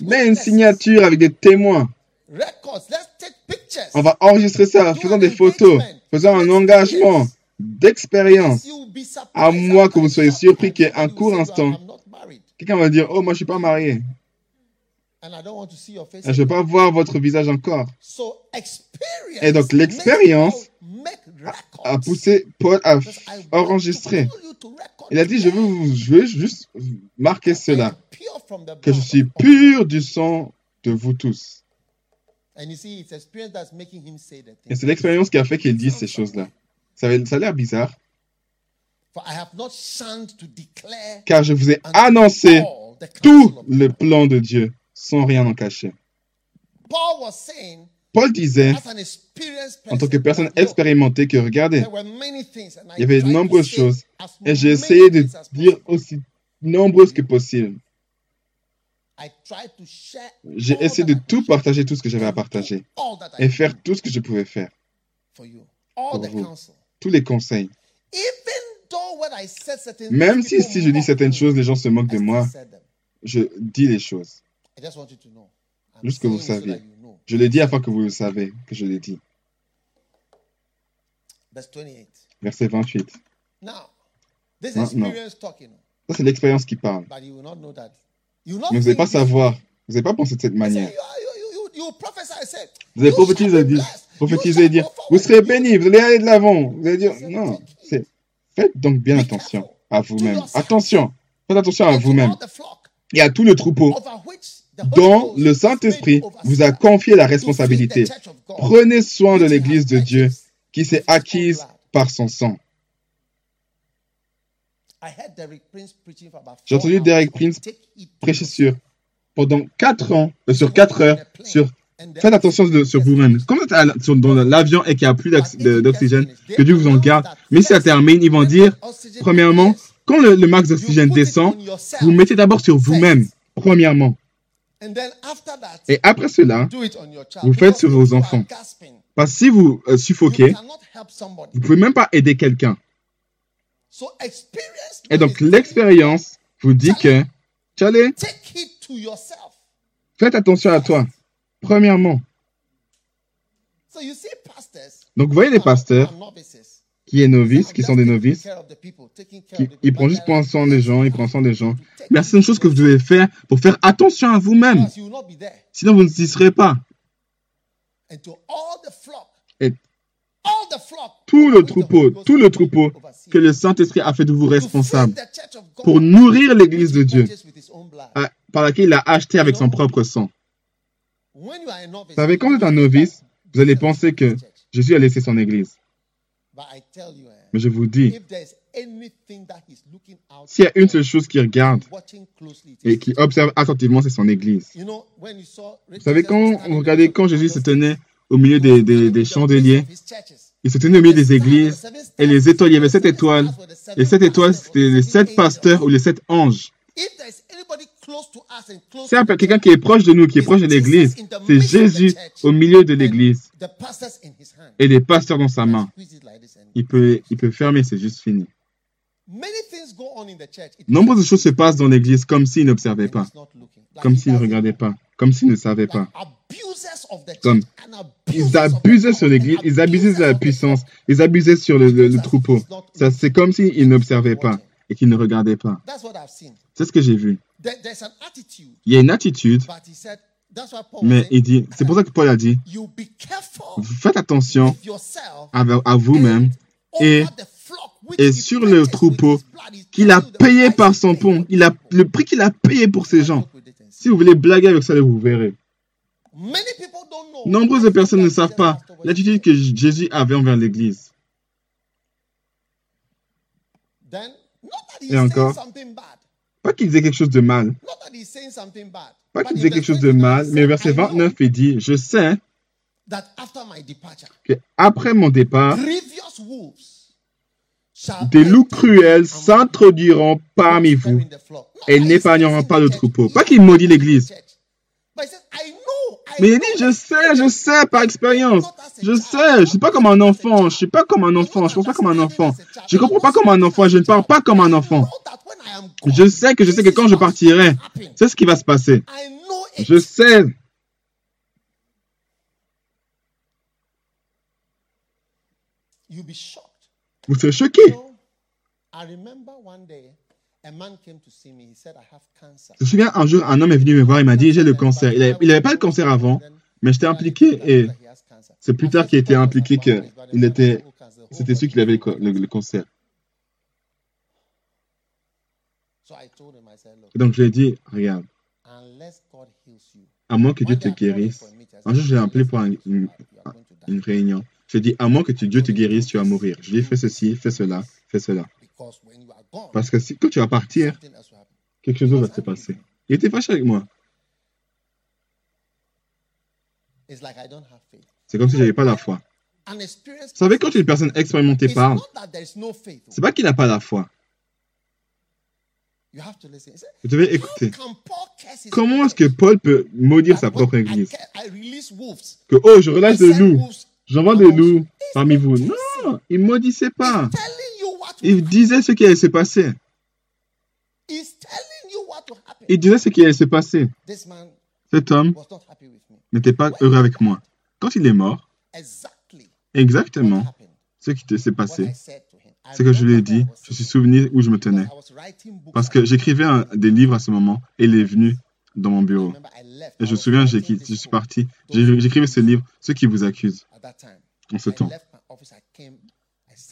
Mets une signature avec des témoins. On va enregistrer ça, faisant des photos, faisant un engagement d'expérience. À moins que vous soyez surpris qu'il y ait un somebody will court instant. Quelqu'un va dire, oh, moi, je suis pas marié. and I don't want to see your face Je ne veux pas voir votre visage encore. So Et donc, l'expérience. A poussé Paul à enregistrer. Il a dit, je veux, vous- je veux juste marquer cela, que je suis pur du sang de vous tous. Et c'est l'expérience qui a fait qu'il dise ces choses-là. Ça a l'air bizarre, For I have not shunned to declare car je vous ai annoncé all the counsel tout le plan de Dieu, sans rien en cacher. Paul disait, en tant que personne expérimentée, que regardez, il y avait de nombreuses choses et j'ai essayé de dire aussi nombreuses que possible. J'ai essayé de tout partager, tout ce que j'avais à partager et faire tout ce que je pouvais faire pour vous. Tous les conseils. Même si, si je dis certaines choses, les gens se moquent de moi, je dis les choses. Juste que vous saviez. Je l'ai dit afin que vous le savez, que je l'ai dit. Verset 28. Maintenant, ça c'est l'expérience qui parle. Mais vous n'allez pas savoir, vous n'allez pas penser de cette manière. Vous allez prophétiser et dire, vous serez béni, vous allez aller de l'avant. Vous allez dire, non, faites donc bien attention à vous-même. Attention, faites attention à vous-même. et à tout le troupeau dont le Saint-Esprit vous a confié la responsabilité. Prenez soin de l'Église de Dieu qui s'est acquise par son sang. J'ai entendu Derek Prince prêcher sur pendant 4 ans, euh, sur 4 heures, sur faites attention sur vous-même. Comme vous êtes dans l'avion et qu'il n'y a plus d'oxygène, que Dieu vous en garde. Mais si ça termine, ils vont dire, premièrement, quand le, le max d'oxygène descend, vous mettez d'abord sur vous-même, premièrement. Et après cela, vous faites sur vos enfants. Parce que si vous euh, suffoquez, vous ne pouvez même pas aider quelqu'un. Et donc l'expérience vous dit que, allez, faites attention à toi, premièrement. Donc vous voyez les pasteurs qui est novice, qui sont des novices, qui, ils prennent juste soin des gens, ils prennent soin des gens. Mais c'est une chose que vous devez faire pour faire attention à vous-même. Sinon, vous ne y serez pas. Et tout le troupeau, tout le troupeau que le Saint-Esprit a fait de vous responsable pour nourrir l'Église de Dieu, par laquelle il a acheté avec son propre sang. Vous savez, quand vous êtes un novice, vous allez penser que Jésus a laissé son Église. Mais je vous dis, s'il y a une seule chose qu'il regarde et qui observe attentivement, c'est son Église. Vous savez, quand vous regardez quand Jésus se tenait au milieu des, des, chandeliers, il se tenait au milieu des églises et les étoiles, il y avait sept étoiles. Et sept étoiles, c'était les sept pasteurs ou les sept anges. C'est quelqu'un qui est proche de nous, qui est proche de l'Église. C'est Jésus au milieu de l'Église et des pasteurs dans sa main. Il peut, il peut fermer, c'est juste fini. Nombreuses choses se passent dans l'Église comme s'il n'observait pas, comme s'il ne regardait pas, comme s'il ne savait pas. Comme ils abusaient sur l'Église, ils abusaient sur la puissance, ils abusaient sur le, troupeau. C'est comme s'ils n'observaient pas et qu'ils ne regardaient pas. C'est ce que j'ai vu. Il y a une attitude, mais il dit, c'est pour ça que Paul a dit, faites attention à, vous-même et, et sur le troupeau qu'il a payé par son pont, il a, le prix qu'il a payé pour ces gens. Si vous voulez blaguer avec ça, vous verrez. Nombreuses personnes ne savent pas l'attitude que Jésus avait envers l'Église. Et encore, pas qu'il disait quelque chose de mal. Pas qu'il disait quelque chose de mal, mais verset 29, il dit, je sais que après mon départ, des loups cruels s'introduiront parmi vous et n'épargneront pas le troupeau. Pas qu'il maudit l'Église. Mais il dit, je sais, je sais par expérience. Je sais, je ne suis pas comme un enfant. Je ne suis pas comme un enfant. Je ne pense pas comme un enfant. Je ne comprends pas comme un enfant. Je ne parle pas comme un enfant. Je sais que je sais que quand je partirai, c'est ce qui va se passer. Je sais. Vous serez choqué. Je me souviens, un jour, un homme est venu me voir, il m'a dit, j'ai le cancer. Il n'avait pas le cancer avant, mais j'étais impliqué et c'est plus tard qu'il était impliqué qu'il était, c'était sûr qu'il avait le cancer. Donc je lui ai dit, regarde, à moins que Dieu te guérisse, un jour je l'ai appelé pour une, réunion. Je lui ai dit, à moins que Dieu te guérisse, tu vas mourir. Je lui ai fait ceci, fais cela, fais cela. Parce que si, quand tu vas partir, quelque chose va se passer. Il était fâché avec moi. C'est comme si j'avais pas la foi. Vous savez, quand une personne expérimentée parle, c'est pas qu'il n'a pas la foi. Vous devez écouter. Comment est-ce que Paul peut maudire sa propre église? Que, oh, je relâche des loups. J'envoie des loups parmi vous. Non, il ne maudissait pas. Il disait ce qui allait se passer. Il disait ce qui allait se passer. Cet homme n'était pas heureux avec moi. Quand il est mort, exactement ce qui s'est passé, c'est que je lui ai dit, je suis souvenu où je me tenais. Parce que j'écrivais des livres à ce moment et il est venu dans mon bureau. Et je me souviens, je suis parti, j'écrivais ce livre, ceux qui vous accusent, en ce temps.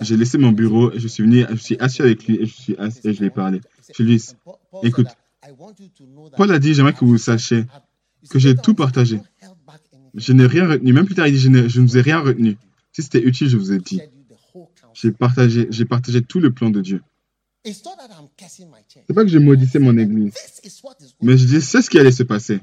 J'ai laissé mon bureau et je suis venu, je suis assis avec lui et je, lui ai parlé. Je lui ai dit, écoute, Paul a dit, j'aimerais que vous sachiez que j'ai tout partagé. Je n'ai rien retenu. Même plus tard, il dit, je ne vous ai rien retenu. Si c'était utile, je vous ai dit. J'ai partagé, j'ai partagé tout le plan de Dieu. C'est pas que je maudissais mon église, mais je dis, c'est ce qui allait se passer.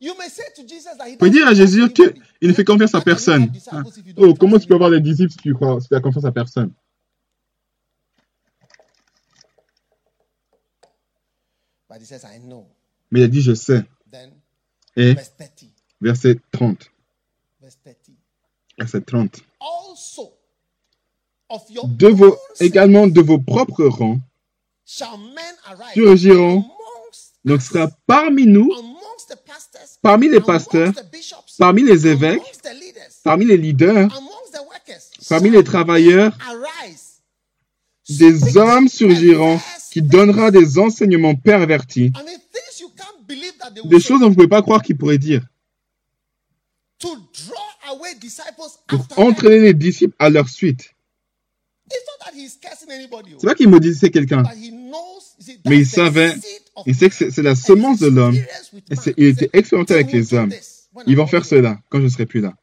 Vous pouvez dire à Jésus qu'il ne fait confiance à personne. Ah. Oh, comment tu peux avoir des disciples si tu crois, si tu as confiance à personne? Mais il a dit, je sais. Et verset 30. Verset 30. De vos, également de vos propres rangs surgiront, donc sera parmi nous, parmi les pasteurs, parmi les évêques, parmi les leaders, parmi les travailleurs, des hommes surgiront qui donnera des enseignements pervertis, des choses dont vous ne pouvez pas croire qu'ils pourraient dire, pour entraîner les disciples à leur suite. C'est pas qu'il maudissait quelqu'un, mais il savait, il sait que c'est la semence de l'homme, et il était expérimenté avec les hommes. Ils vont faire cela quand je ne serai plus là.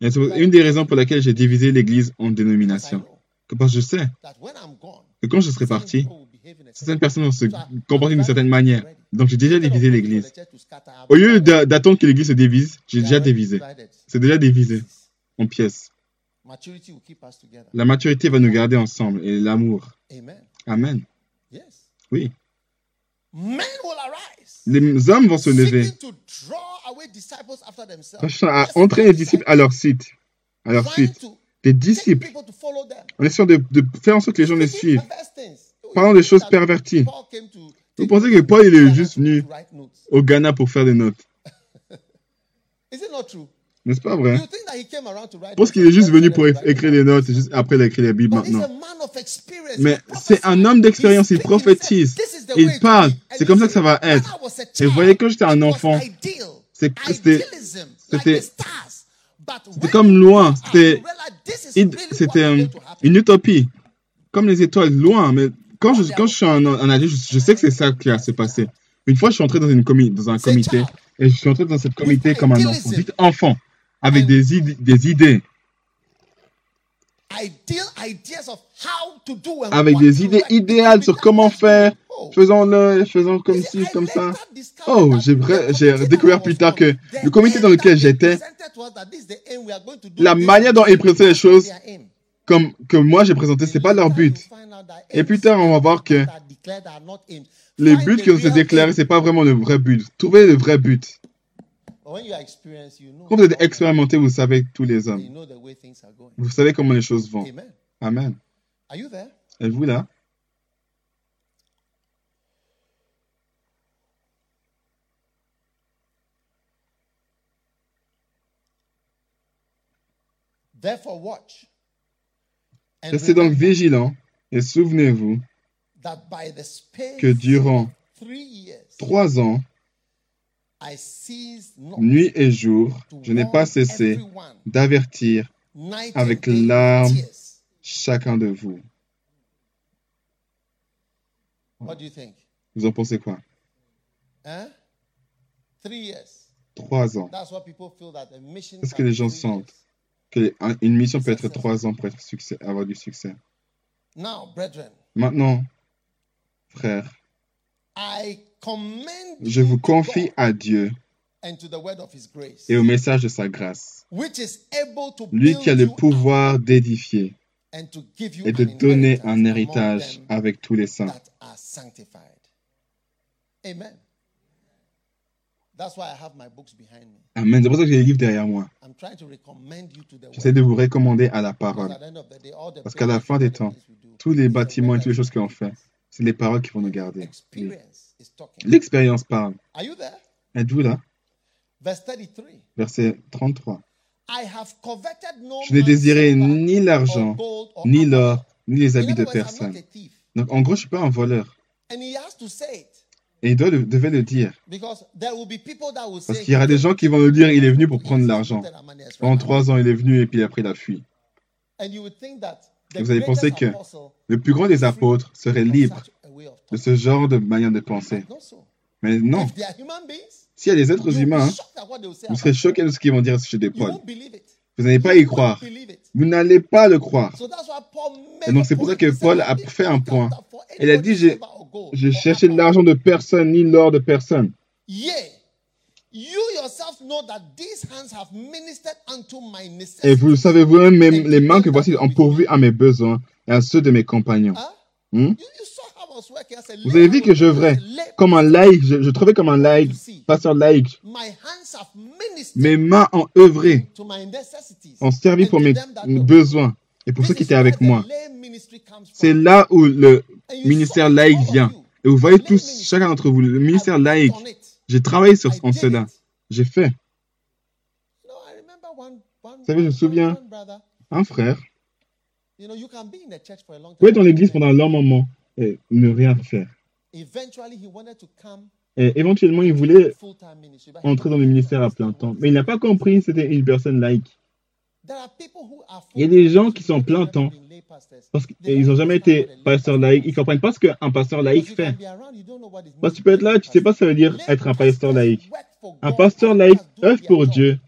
Et c'est une des raisons pour laquelle j'ai divisé l'Église en dénominations. Parce que je sais que quand je serai parti, certaines personnes vont se comporter d'une certaine manière. Donc j'ai déjà divisé l'Église. Au lieu d'attendre que l'Église se divise, j'ai déjà divisé. C'est déjà divisé en pièces. La maturité va nous garder ensemble et l'amour. Amen. Oui. Les hommes vont se lever, à entrer les disciples à leur site, à leur suite. Des disciples, en essayant de, de faire en sorte que les gens les suivent, parlant des choses perverties. Vous pensez que Paul il est juste venu au Ghana pour faire des notes? N'est-ce pas vrai? Parce qu'il est juste venu pour écrire des notes juste après il a écrit la Bible maintenant. Mais c'est un homme d'expérience, il prophétise, il parle. C'est comme ça que ça va être. Et vous voyez, quand j'étais un enfant, c'était comme loin, c'était une utopie, comme les étoiles loin. Mais quand je, quand je suis un, adulte, je, sais que c'est ça qui a se passer. Une fois, je suis entré dans, une dans un comité et je suis entré dans ce comité comme un enfant. Dites enfant avec des, des idées. Avec des idées idéales sur comment faire, oh. faisons-le, faisons comme ci, comme ça. Oh, j'ai découvert plus tard que le comité dans lequel j'étais, la manière dont ils présentaient les choses, comme que moi j'ai présenté, c'est pas leur but. Et plus tard, on va voir que les buts qui ont été déclarés, c'est pas vraiment le vrai but. Trouvez le vrai but. Quand vous êtes expérimenté, vous savez tous les hommes. Vous savez comment les choses vont. Amen. Êtes-vous là? Restez donc vigilant et souvenez-vous que durant trois ans, Nuit et jour, je n'ai pas cessé d'avertir avec larmes chacun de vous. Vous en pensez quoi? Trois ans. Est-ce que les gens sentent? Qu'une mission peut être trois ans pour être succès, avoir du succès? Maintenant, Frères, I commend je vous confie à Dieu and to the word of his grace, et au message de sa grâce, which is able to lui qui a le pouvoir d'édifier et de donner un héritage avec tous les saints. that are sanctified. Amen. That's why I have my books behind me. Amen. C'est pour ça que j'ai les livres derrière moi. I'm trying to recommend you to the J'essaie de vous recommander à la Because parole. at the end of the day, all the Parce qu'à la fin des temps, tous les bâtiments et toutes les choses qu'on fait, c'est les paroles qui vont nous garder. L'expérience parle. Are you there? Êtes-vous là? Verse 33. Verset 33. I have coveted no Je n'ai désiré ni l'argent, ni l'or, ni les habits de personne. Donc en gros, je suis pas un voleur. Et il doit le- devait le dire. Parce qu'il y aura des gens qui vont nous dire il est venu pour prendre l'argent. Pendant trois ans, il est venu et puis après, il a fui. Et vous allez penser que Le plus grand des apôtres serait libre de ce genre de manière de penser. Mais non, s'il y a des êtres humains, vous serez choqués de ce qu'ils vont dire chez des Paul. Vous n'allez pas y croire. Vous n'allez pas le croire. Et donc c'est pour ça que Paul a "I fait un point. Il a dit, cherché apparel. l'argent de personne, ni l'or de personne. Yea, you yourself know that these hands have ministered unto my Et vous le savez vous-même, même les mains que voici ont pourvu à mes besoins et à ceux de mes compagnons. Hmm? Vous avez vu que je vrai, comme un laïc, je, je trouvais comme un laïc, pasteur laïc. My hands have ministered Mes mains ont œuvré, ont servi pour mes besoins et pour ceux qui étaient avec moi. C'est là où le ministère laïque vient. Et vous voyez tous, chacun d'entre vous, le ministère laïque. J'ai travaillé sur, en cela. J'ai fait. One, savez, je me souviens. Un frère, vous pouvez être dans l'église pendant un long moment et ne rien faire. Éventuellement, il voulait entrer dans le ministère à plein temps. Mais il n'a pas compris c'était une personne laïque. Il y a des gens qui sont plein temps. Parce qu'ils n'ont jamais été what a lay pasteur pastor laïque. does. Ils ne comprennent pas ce qu'un pasteur laïque fait. Parce que tu peux être là, tu ne sais pas ce que ça veut dire être un pasteur laïque. Un pasteur as laïque œuvre pour Dieu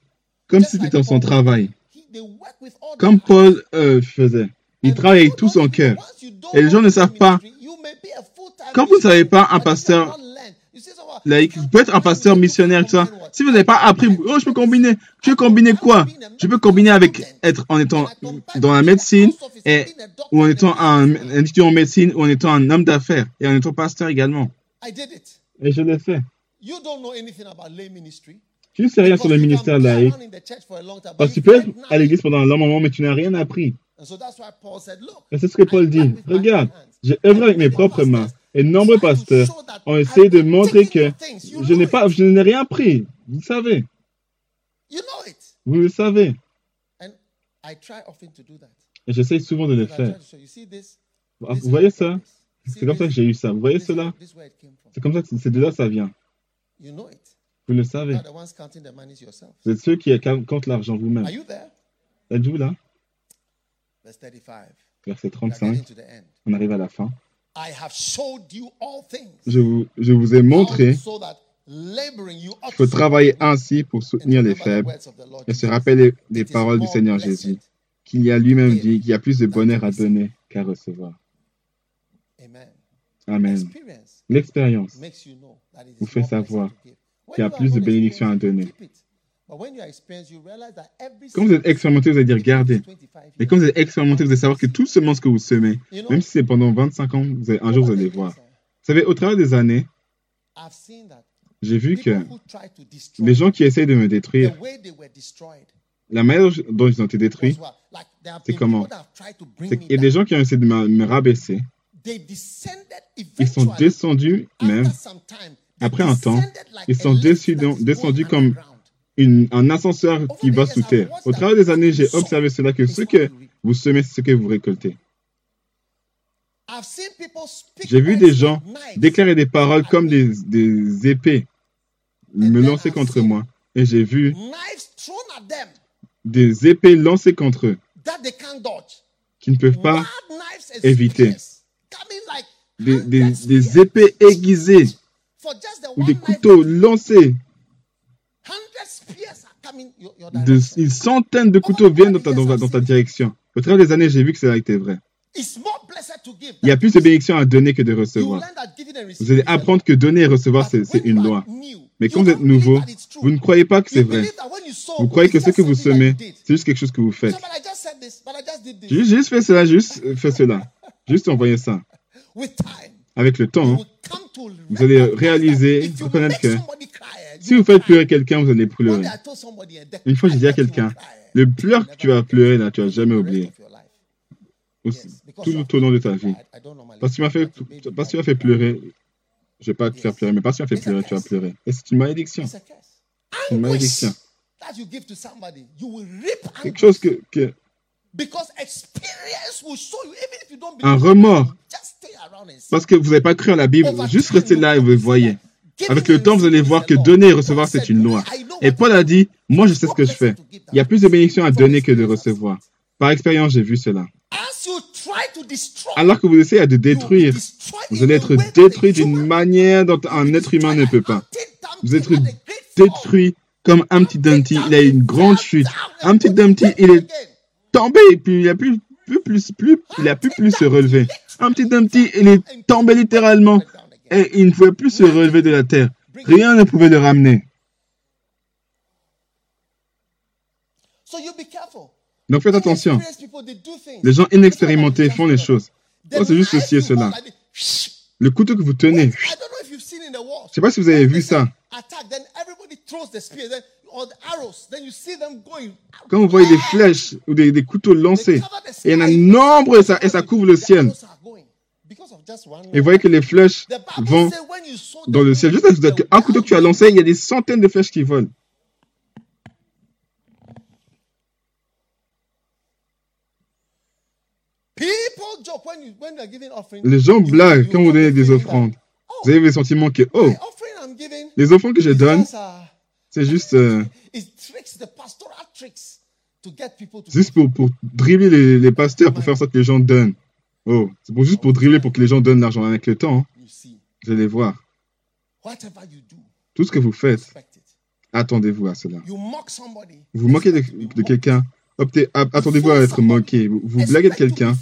comme si c'était son travail. Comme. Paul euh, faisait. Il travaille avec tout son cœur. Et les gens ne savent pas. Quand vous ne savez pas un pasteur not learned, you see someone- laïque, vous pouvez être un pasteur missionnaire, tout ça. Si vous n'avez pas appris, oh, je peux combiner. Tu veux combiner quoi? Tu peux combiner avec être en étant dans la médecine et ou en étant un, un étudiant en médecine ou en étant un homme d'affaires et en étant pasteur également. I did it. Et je l'ai fait. You don't know anything about lay ministry. Tu ne sais rien sur le ministère laïque. Parce que tu peux être à l'église pendant un long moment, mais tu n'as rien appris. And so that's why Paul said, look, Et c'est ce que Paul dit. Regarde, j'ai œuvré avec mes propres mains. Et de nombreux pasteurs ont essayé de montrer que je n'ai pas, je n'ai rien pris. Vous le savez. Vous le savez. Et j'essaye souvent de le faire. Ah, Vous voyez ça? C'est comme ça que j'ai eu ça. Vous voyez cela? C'est comme ça que c'est de là que ça vient. Vous le savez. Vous êtes ceux qui comptent l'argent vous-même. Êtes-vous là? Verse 35. Verset We are 35. getting to the end. On arrive à la fin. Je vous, je vous ai montré qu'il faut travailler ainsi pour soutenir les faibles et se rappeler is paroles du Seigneur. Jésus, qu'il y a lui-même dit qu'il y a plus de bonheur à donner qu'à recevoir. Amen. L'expérience vous fait savoir qu'il y a plus de bénédictions à donner. Keep it. But when you are experienced, you realize that every Quand vous êtes expérimenté, vous allez dire even if gardez. it's 25 Mais quand vous êtes expérimenté, vous allez savoir que tout semence que vous semez, même si c'est pendant 25 ans, vous allez- un jour vous allez the voir. Vous savez, au travers des années, I've seen that j'ai vu que les gens qui essayent de me détruire, la manière dont ils ont été détruits, c'est comment? qu'il y a des gens qui ont essayé de me, rabaisser. Ils sont descendus même après un temps, ils sont descendus- comme. Une- un ascenseur qui va sous terre. Au travers des années, j'ai observé cela que ce que vous semez, c'est ce que vous récoltez. J'ai vu des gens déclarer des paroles comme des, des épées me lancer contre moi. Et j'ai vu des épées lancées contre eux qui ne peuvent pas éviter. des, des, des épées aiguisées ou des couteaux lancés. Hundred spears are coming your, your De, une centaine de couteaux viennent dans ta, dans, ta- dans ta direction. Au travers des années, j'ai vu que ça a été vrai. Il y a plus de bénédictions à donner que de recevoir. Vous allez apprendre que donner et recevoir, c'est une loi. Mais quand vous êtes nouveau, vous ne croyez pas que c'est vrai. Vous croyez que ce que vous semez, c'est juste quelque chose que vous faites. J'ai juste fait cela, juste fait cela. Juste envoyer ça. Avec le temps, vous allez réaliser, reconnaître que si vous faites pleurer quelqu'un, vous allez pleurer. Une fois, j'ai dit à quelqu'un, le pleur que tu vas pleurer, là, tu vas jamais oublier. Tout au long de ta vie. Parce que tu m'as fait, parce que tu m'as fait pleurer, je ne vais pas te faire pleurer, mais parce que tu m'as fait pleurer, tu vas pleurer. Et c'est une malédiction. C'est une malédiction. Quelque chose que, que un remords. Parce que vous n'avez pas cru à la Bible, juste restez là et vous voyez. Avec le temps, vous allez voir que donner et recevoir, c'est une loi. Et Paul a dit, moi je sais ce que je fais. Il y a plus de bénédictions à donner que de recevoir. Par expérience, j'ai vu cela. Alors que vous essayez de détruire, vous allez être détruit d'une manière dont un être humain ne peut pas. Vous êtes détruit comme un petit Dumpty. Il a une grande chute. Un petit Dumpty, il est tombé et puis il a pu plus, plus, plus, il a pu plus se relever. Un petit Dumpty, il est tombé littéralement et il ne pouvait plus se relever de la terre. Rien ne pouvait le ramener. Donc faites attention. Les gens inexpérimentés font les choses. Oh, c'est juste ceci et cela. Le couteau que vous tenez. Je ne sais pas si vous avez vu ça. Quand vous voyez des flèches ou des, couteaux lancés, et il y en a nombre et ça, et ça couvre le ciel. Et vous voyez que les flèches vont dans le ciel. Juste un couteau que tu as lancé, il y a des centaines de flèches qui volent. Les gens blaguent quand vous donnez des offrandes. Vous avez le sentiment que, oh, les offrandes que je donne, c'est juste, euh, juste pour, pour dribbler les, les, pasteurs, pour faire ça que les gens donnent. Oh, c'est pour, juste pour dribbler pour que les gens donnent l'argent avec le temps. Hein. Vous allez voir. Tout ce que vous faites, attendez-vous à cela. Vous moquez de, de quelqu'un, attendez-vous à être moqué. Vous, vous blaguez de quelqu'un,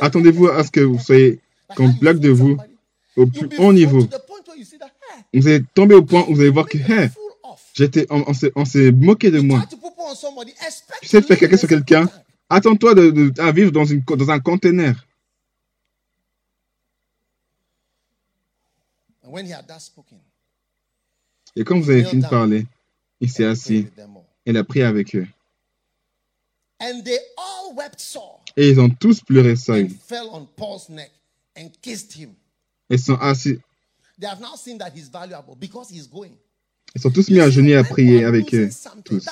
attendez-vous à ce que vous soyez, qu'on blague de vous au plus haut niveau. Vous allez tomber au point où vous allez voir que, hey, j'étais, on, s'est moqué de moi. Tu sais faire quelqu'un sur quelqu'un, attends-toi de, à vivre dans, une, dans un conteneur. Et quand vous avez fini de parler, il s'est assis. Il a prié avec eux. Et ils ont tous pleuré Saül. Ils sont assis. Ils sont tous mis à genoux à prier avec eux. Tous.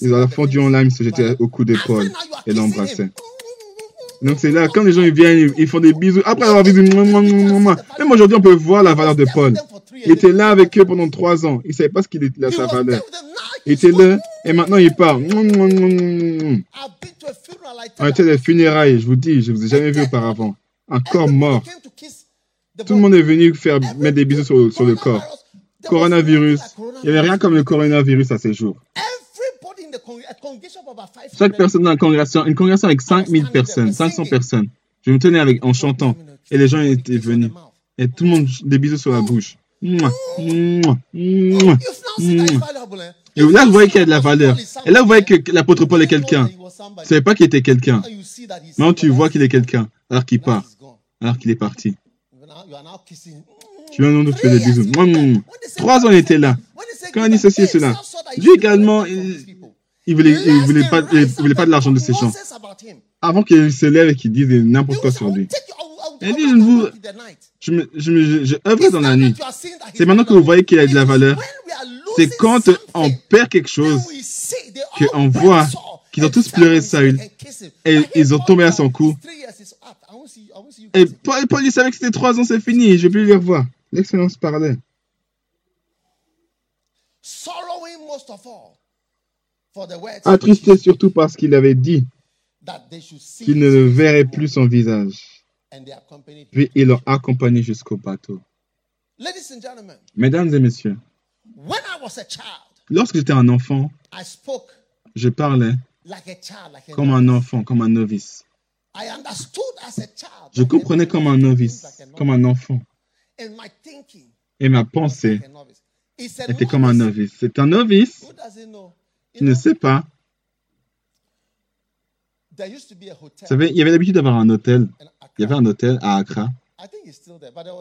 Ils ont fondu en larmes, ils se jetaient au cou de Paul et l'embrassaient. Donc c'est là, quand les gens ils viennent, ils font des bisous. Après avoir vu, même aujourd'hui, on peut voir la valeur de Paul. Il était là avec eux pendant trois ans. Il ne savait pas ce qu'il était, sa valeur. Il était là et maintenant il part. On était des funérailles, je vous dis, je ne vous ai jamais vu auparavant. Un corps mort. Tout le monde est venu faire mettre des bisous sur, sur le corps. Coronavirus. Il n'y avait rien comme le coronavirus à ces jours. Chaque personne dans la congrégation, une congrégation avec 5000 personnes, 500 personnes. Je me tenais avec, en chantant. Et les gens étaient venus. Et tout le monde, des bisous sur la bouche. Et là, vous voyez qu'il y a de la valeur. Et là, vous voyez que l'apôtre Paul est quelqu'un. Vous ne savez pas qu'il était quelqu'un. Maintenant, tu vois qu'il est quelqu'un, alors qu'il part, alors qu'il est parti. Tu vas nous faire des bisous. Trois ans, il était là. Quand on dit ceci et cela, lui également, il voulait, il voulait pas, il voulait pas de l'argent de ces gens. Avant qu'il se lève et qu'il dise n'importe quoi sur lui. Il dit, je vous, je me, je me, je dans la nuit. C'est maintenant que vous voyez qu'il a de la valeur. C'est quand on perd quelque chose qu'on voit qu'ils ont tous pleuré Saül et ils ont tombé à son cou. Et Paul, Paul il savait que c'était trois ans, c'est fini, je vais plus les revoir. L'expérience parlait. Attristé surtout parce qu'il avait dit qu'il ne verrait plus son visage. Puis ils l'ont accompagné jusqu'au bateau. Mesdames et messieurs, lorsque j'étais un enfant, je parlais comme un enfant, comme un novice. I understood as a child. Je comprenais comme un novice, comme un enfant. Et ma pensée était comme un novice. C'est un novice Qui ne sait pas. Vous savez, il y avait l'habitude d'avoir un hôtel. Il y avait un hôtel à Accra. A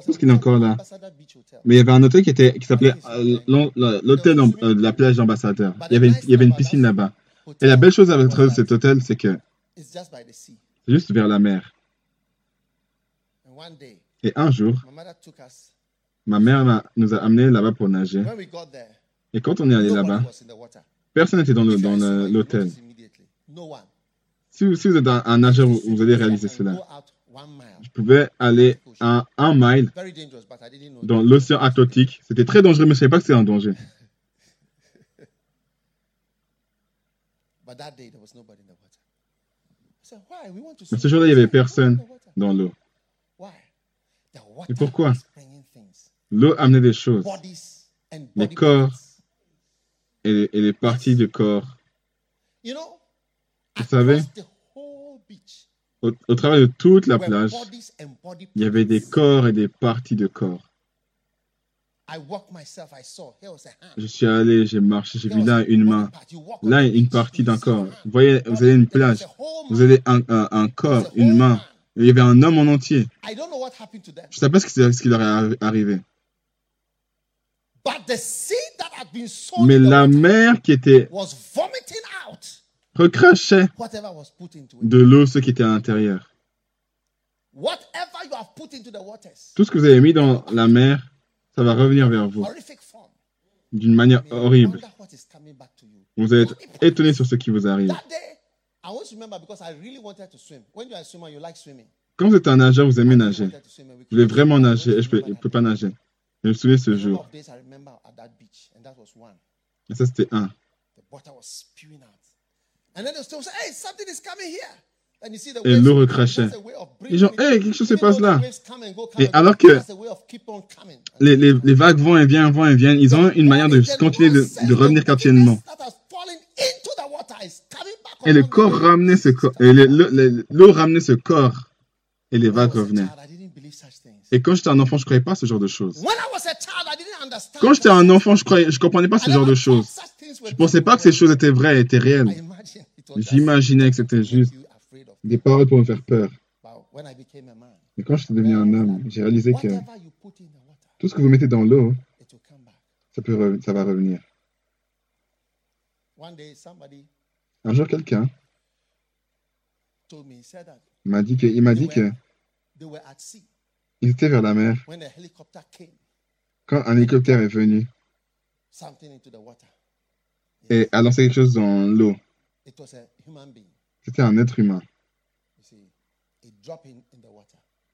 Parce qu'il est encore là. Mais il y avait un hôtel qui, était, qui s'appelait euh, l'hôtel euh, de la plage d'ambassadeur. Il, y avait une- il y avait une piscine là-bas. Et la belle chose avec cet hôtel, c'est que c'est juste vers la mer. Et un jour, ma mère nous a amenés là-bas pour nager. Et quand on est allé là-bas, personne n'était dans l'hôtel. Si, vous- êtes un, nageur, vous, allez réaliser cela. Je pouvais aller à un mile dans l'océan Atlantique. C'était très dangereux, mais je ne savais pas que c'était un danger. Mais ce jour-là, il n'y avait personne dans l'eau. Et pourquoi? L'eau amenait des choses Les corps. Et les, et les parties du corps. You know, Vous savez, au, au travers de toute la plage, il y avait des corps et des parties de corps. Je suis allé, j'ai marché, j'ai vu là une main, là une partie d'un corps. Vous voyez, vous avez une plage, vous avez un, un- un There corps, une main. Il y avait un homme en entier. Je ne sais pas ce qui, ce qui leur est arri- arrivé. But the seed that had been sown Mais la mer qui était was vomiting out recrachait whatever was put into it. de l'eau ce qui était à l'intérieur. Whatever you have put into the waters, Tout ce que vous avez mis dans la mer, ça va revenir vers vous d'une manière horrible. Vous allez être étonné sur ce qui vous arrive. That day, I always remember because I really wanted to swim. When you're a swimmer, you like swimming. Quand vous êtes un nageur, vous aimez nager. Vous voulez vraiment nager et je ne peux, peux pas nager. Je me souviens ce jour. Et ça, c'était un. Et l'eau recrachait. Bringing it. hey, quelque chose se passe là. Et alors que. Les, les, les vagues vont et viennent, vont et viennent. Ils ont une manière de continuer de, de revenir back Et le corps ramenait ce corps. Et le- le- le- l'eau ramenait ce corps. Et les vagues revenaient. Et quand j'étais un enfant, je ne croyais pas à ce genre de choses. Quand j'étais un enfant, je ne je comprenais pas ce genre de choses. Je ne pensais pas que ces choses étaient vraies, étaient réelles. J'imaginais que c'était juste des paroles pour me faire peur. Mais quand je suis devenu un homme, j'ai réalisé que tout ce que vous mettez dans l'eau, ça, peut ça va revenir. One day, somebody Un jour, quelqu'un told me, he said that m'a dit que, il m'a dit que ils étaient vers la mer quand un hélicoptère est venu et a lancé quelque chose dans l'eau. C'était un être humain.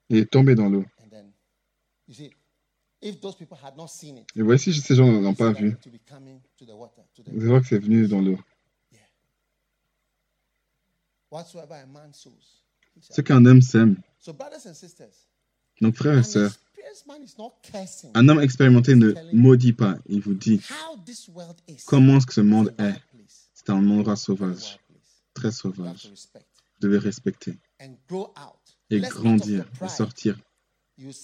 Il est tombé dans l'eau. And then, you see, if those people had not seen it, Et voici, ces gens n'ont pas vu. Vous allez voir que c'est venu dans l'eau. Ce qu'un homme sème. Donc, frères et sœurs, un homme expérimenté ne maudit pas. Il vous dit comment ce monde est. C'est un endroit sauvage, très sauvage. Vous devez respecter et grandir et sortir.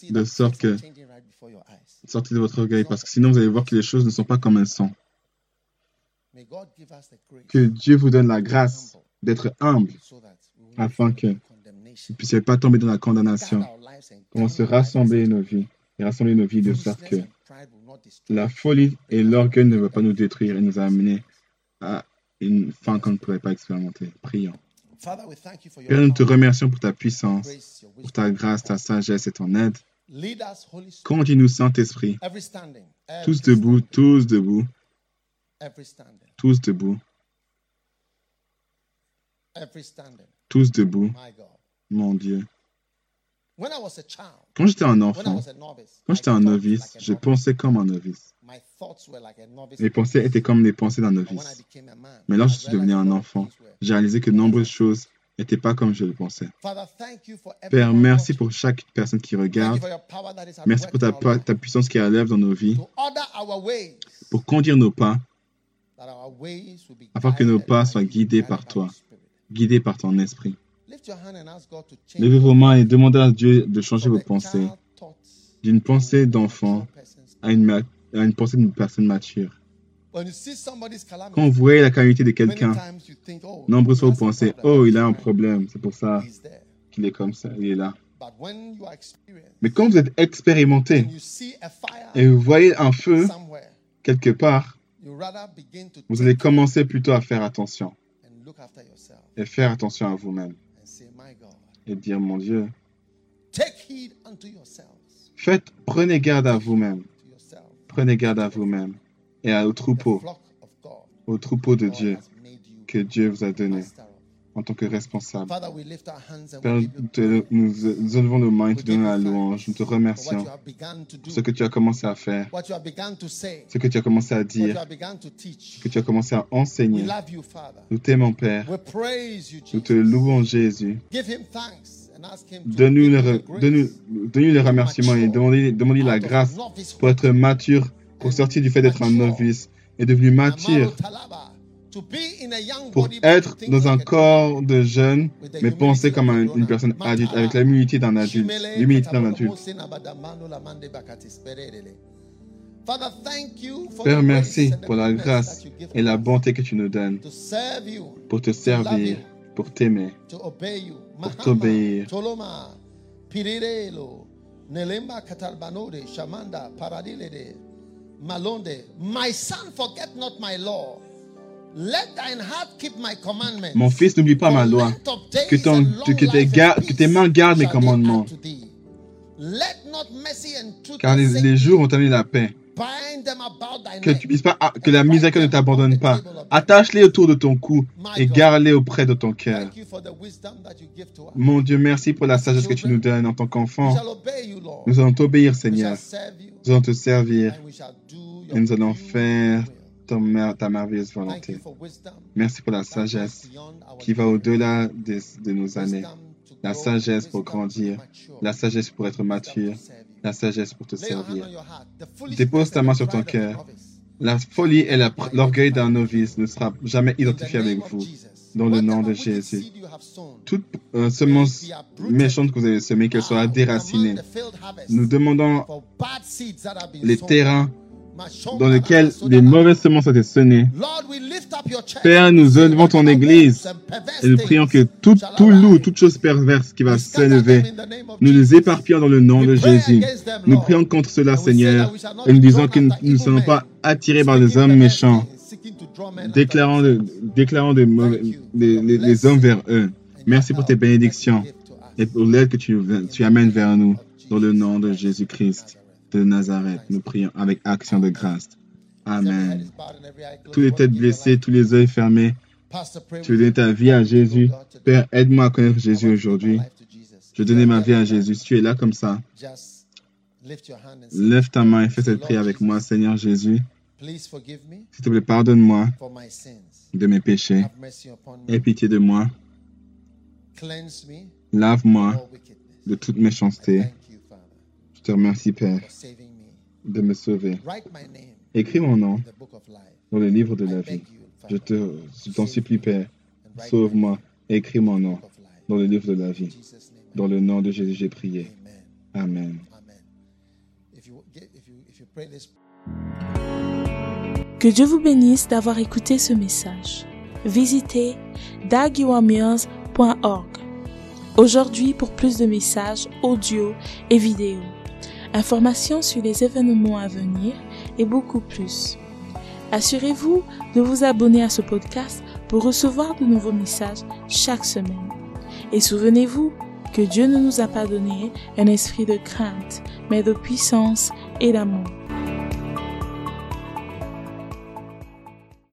De sorte que-. Sortez de votre orgueil parce que sinon vous allez voir que les choses ne sont pas comme elles sont. Que Dieu vous donne la grâce d'être humble, afin que condemnation. ne puissiez pas tomber dans la condamnation. Guard se rassembler nos vies et rassembler nos vies de sorte que la folie et l'orgueil ne vont pas nous détruire et nous amener à une fin qu'on ne pourrait pas expérimenter. Prions. Père, nous te remercions pour ta puissance, pour ta grâce, ta sagesse et ton aide. Conduis-nous, Saint-Esprit, tous debout, tous debout, tous debout, tous debout, mon Dieu. When I was a child, Quand j'étais un enfant, quand j'étais un novice, je pensais comme un novice. Mes pensées étaient comme les pensées d'un novice. Mais lorsque je suis devenu un enfant, j'ai réalisé que de nombreuses choses n'étaient pas comme je le pensais. Père, merci pour chaque personne qui regarde. Merci pour ta, ta puissance qui élève dans nos vies, pour conduire nos pas, Afin que nos pas soient guidés par toi. guidés par ton esprit. Levez vos mains et demandez à Dieu de changer vos pensées. d'une pensée d'enfant à une, à une pensée d'une personne mature. Quand vous voyez la calamité de quelqu'un, nombreuses fois vous pensez, oh, il a un problème, c'est pour ça qu'il est comme ça, il est là. Mais quand vous êtes expérimenté et vous voyez un feu quelque part, vous allez commencer plutôt à faire attention et faire attention à vous-même et dire, mon Dieu, faites, prenez garde à vous-même, prenez garde à vous-même et au troupeau, au troupeau de Dieu que Dieu vous a donné en tant que responsable. Père, nous élevons nos mains et te donnons la louange. Nous te remercions pour ce que tu as commencé à faire, ce que tu as commencé à dire, ce que tu as commencé à enseigner. Nous t'aimons, Père. Nous te louons, Jésus. Donne-nous le, remerciement et demandez la grâce pour être mature, pour sortir du fait d'être un novice et devenu mature pour être dans un corps de jeune, mais penser comme une personne adulte, avec l'humilité d'un adulte. L'humilité d'un adulte. Père, merci pour la grâce et la bonté que tu nous donnes pour te servir, pour t'aimer, pour t'obéir. My son, forget not my law. Mon fils, n'oublie pas ma loi. Que, ton, que, tes, que tes mains gardent mes commandements. Car les, jours ont amené la paix. Que, tu puisses pas, que la miséricorde ne t'abandonne pas. Attache-les autour de ton cou et garde-les auprès de ton cœur. Mon Dieu, merci pour la sagesse que tu nous donnes en tant qu'enfant. Nous allons t'obéir, Seigneur. Nous allons te servir et nous allons faire ta merveilleuse volonté. Merci pour la sagesse qui va au-delà de, nos années. La sagesse pour grandir, la sagesse pour être mature, la sagesse pour te servir. Dépose ta main sur ton cœur. La folie et l'orgueil d'un novice ne sera jamais identifié avec vous. Dans le nom de Jésus. Toute euh, semence méchante que vous avez semée, qu'elle soit déracinée. Nous demandons les terrains dans lequel les mauvaises semences ont été semées. Père, nous élevons ton Église et nous prions que tout, tout loup, toute chose perverse qui va s'élever, nous les éparpillons dans le nom de Jésus. Nous prions contre cela, Seigneur, et nous disons que nous ne serons pas attirés par les hommes méchants, déclarant, de, déclarant des les, hommes vers eux. Merci pour tes bénédictions et pour l'aide que tu, tu amènes vers nous dans le nom de Jésus-Christ de Nazareth. Nous prions avec action de grâce. Amen. Tous les têtes blessées, tous les yeux fermés, tu veux donner ta vie à Jésus. Père, aide-moi à connaître Jésus aujourd'hui. Je donner ma vie à Jésus. Si tu es là comme ça, lève ta main et fais cette prière avec moi, Seigneur Jésus. S'il te plaît, pardonne-moi de mes péchés. Aie pitié de moi. Lave-moi de toute méchanceté te remercie, Père, de me sauver. Écris mon nom dans le livre de la vie. Je t'en supplie, Père, sauve-moi. Écris mon nom dans le livre de la vie. Dans le nom de Jésus, j'ai prié. Amen. Que Dieu vous bénisse d'avoir écouté ce message. Visitez daguiwamiers.org aujourd'hui pour plus de messages audio et vidéo informations sur les événements à venir et beaucoup plus. Assurez-vous de vous abonner à ce podcast pour recevoir de nouveaux messages chaque semaine. Et souvenez-vous que Dieu ne nous a pas donné un esprit de crainte, mais de puissance et d'amour.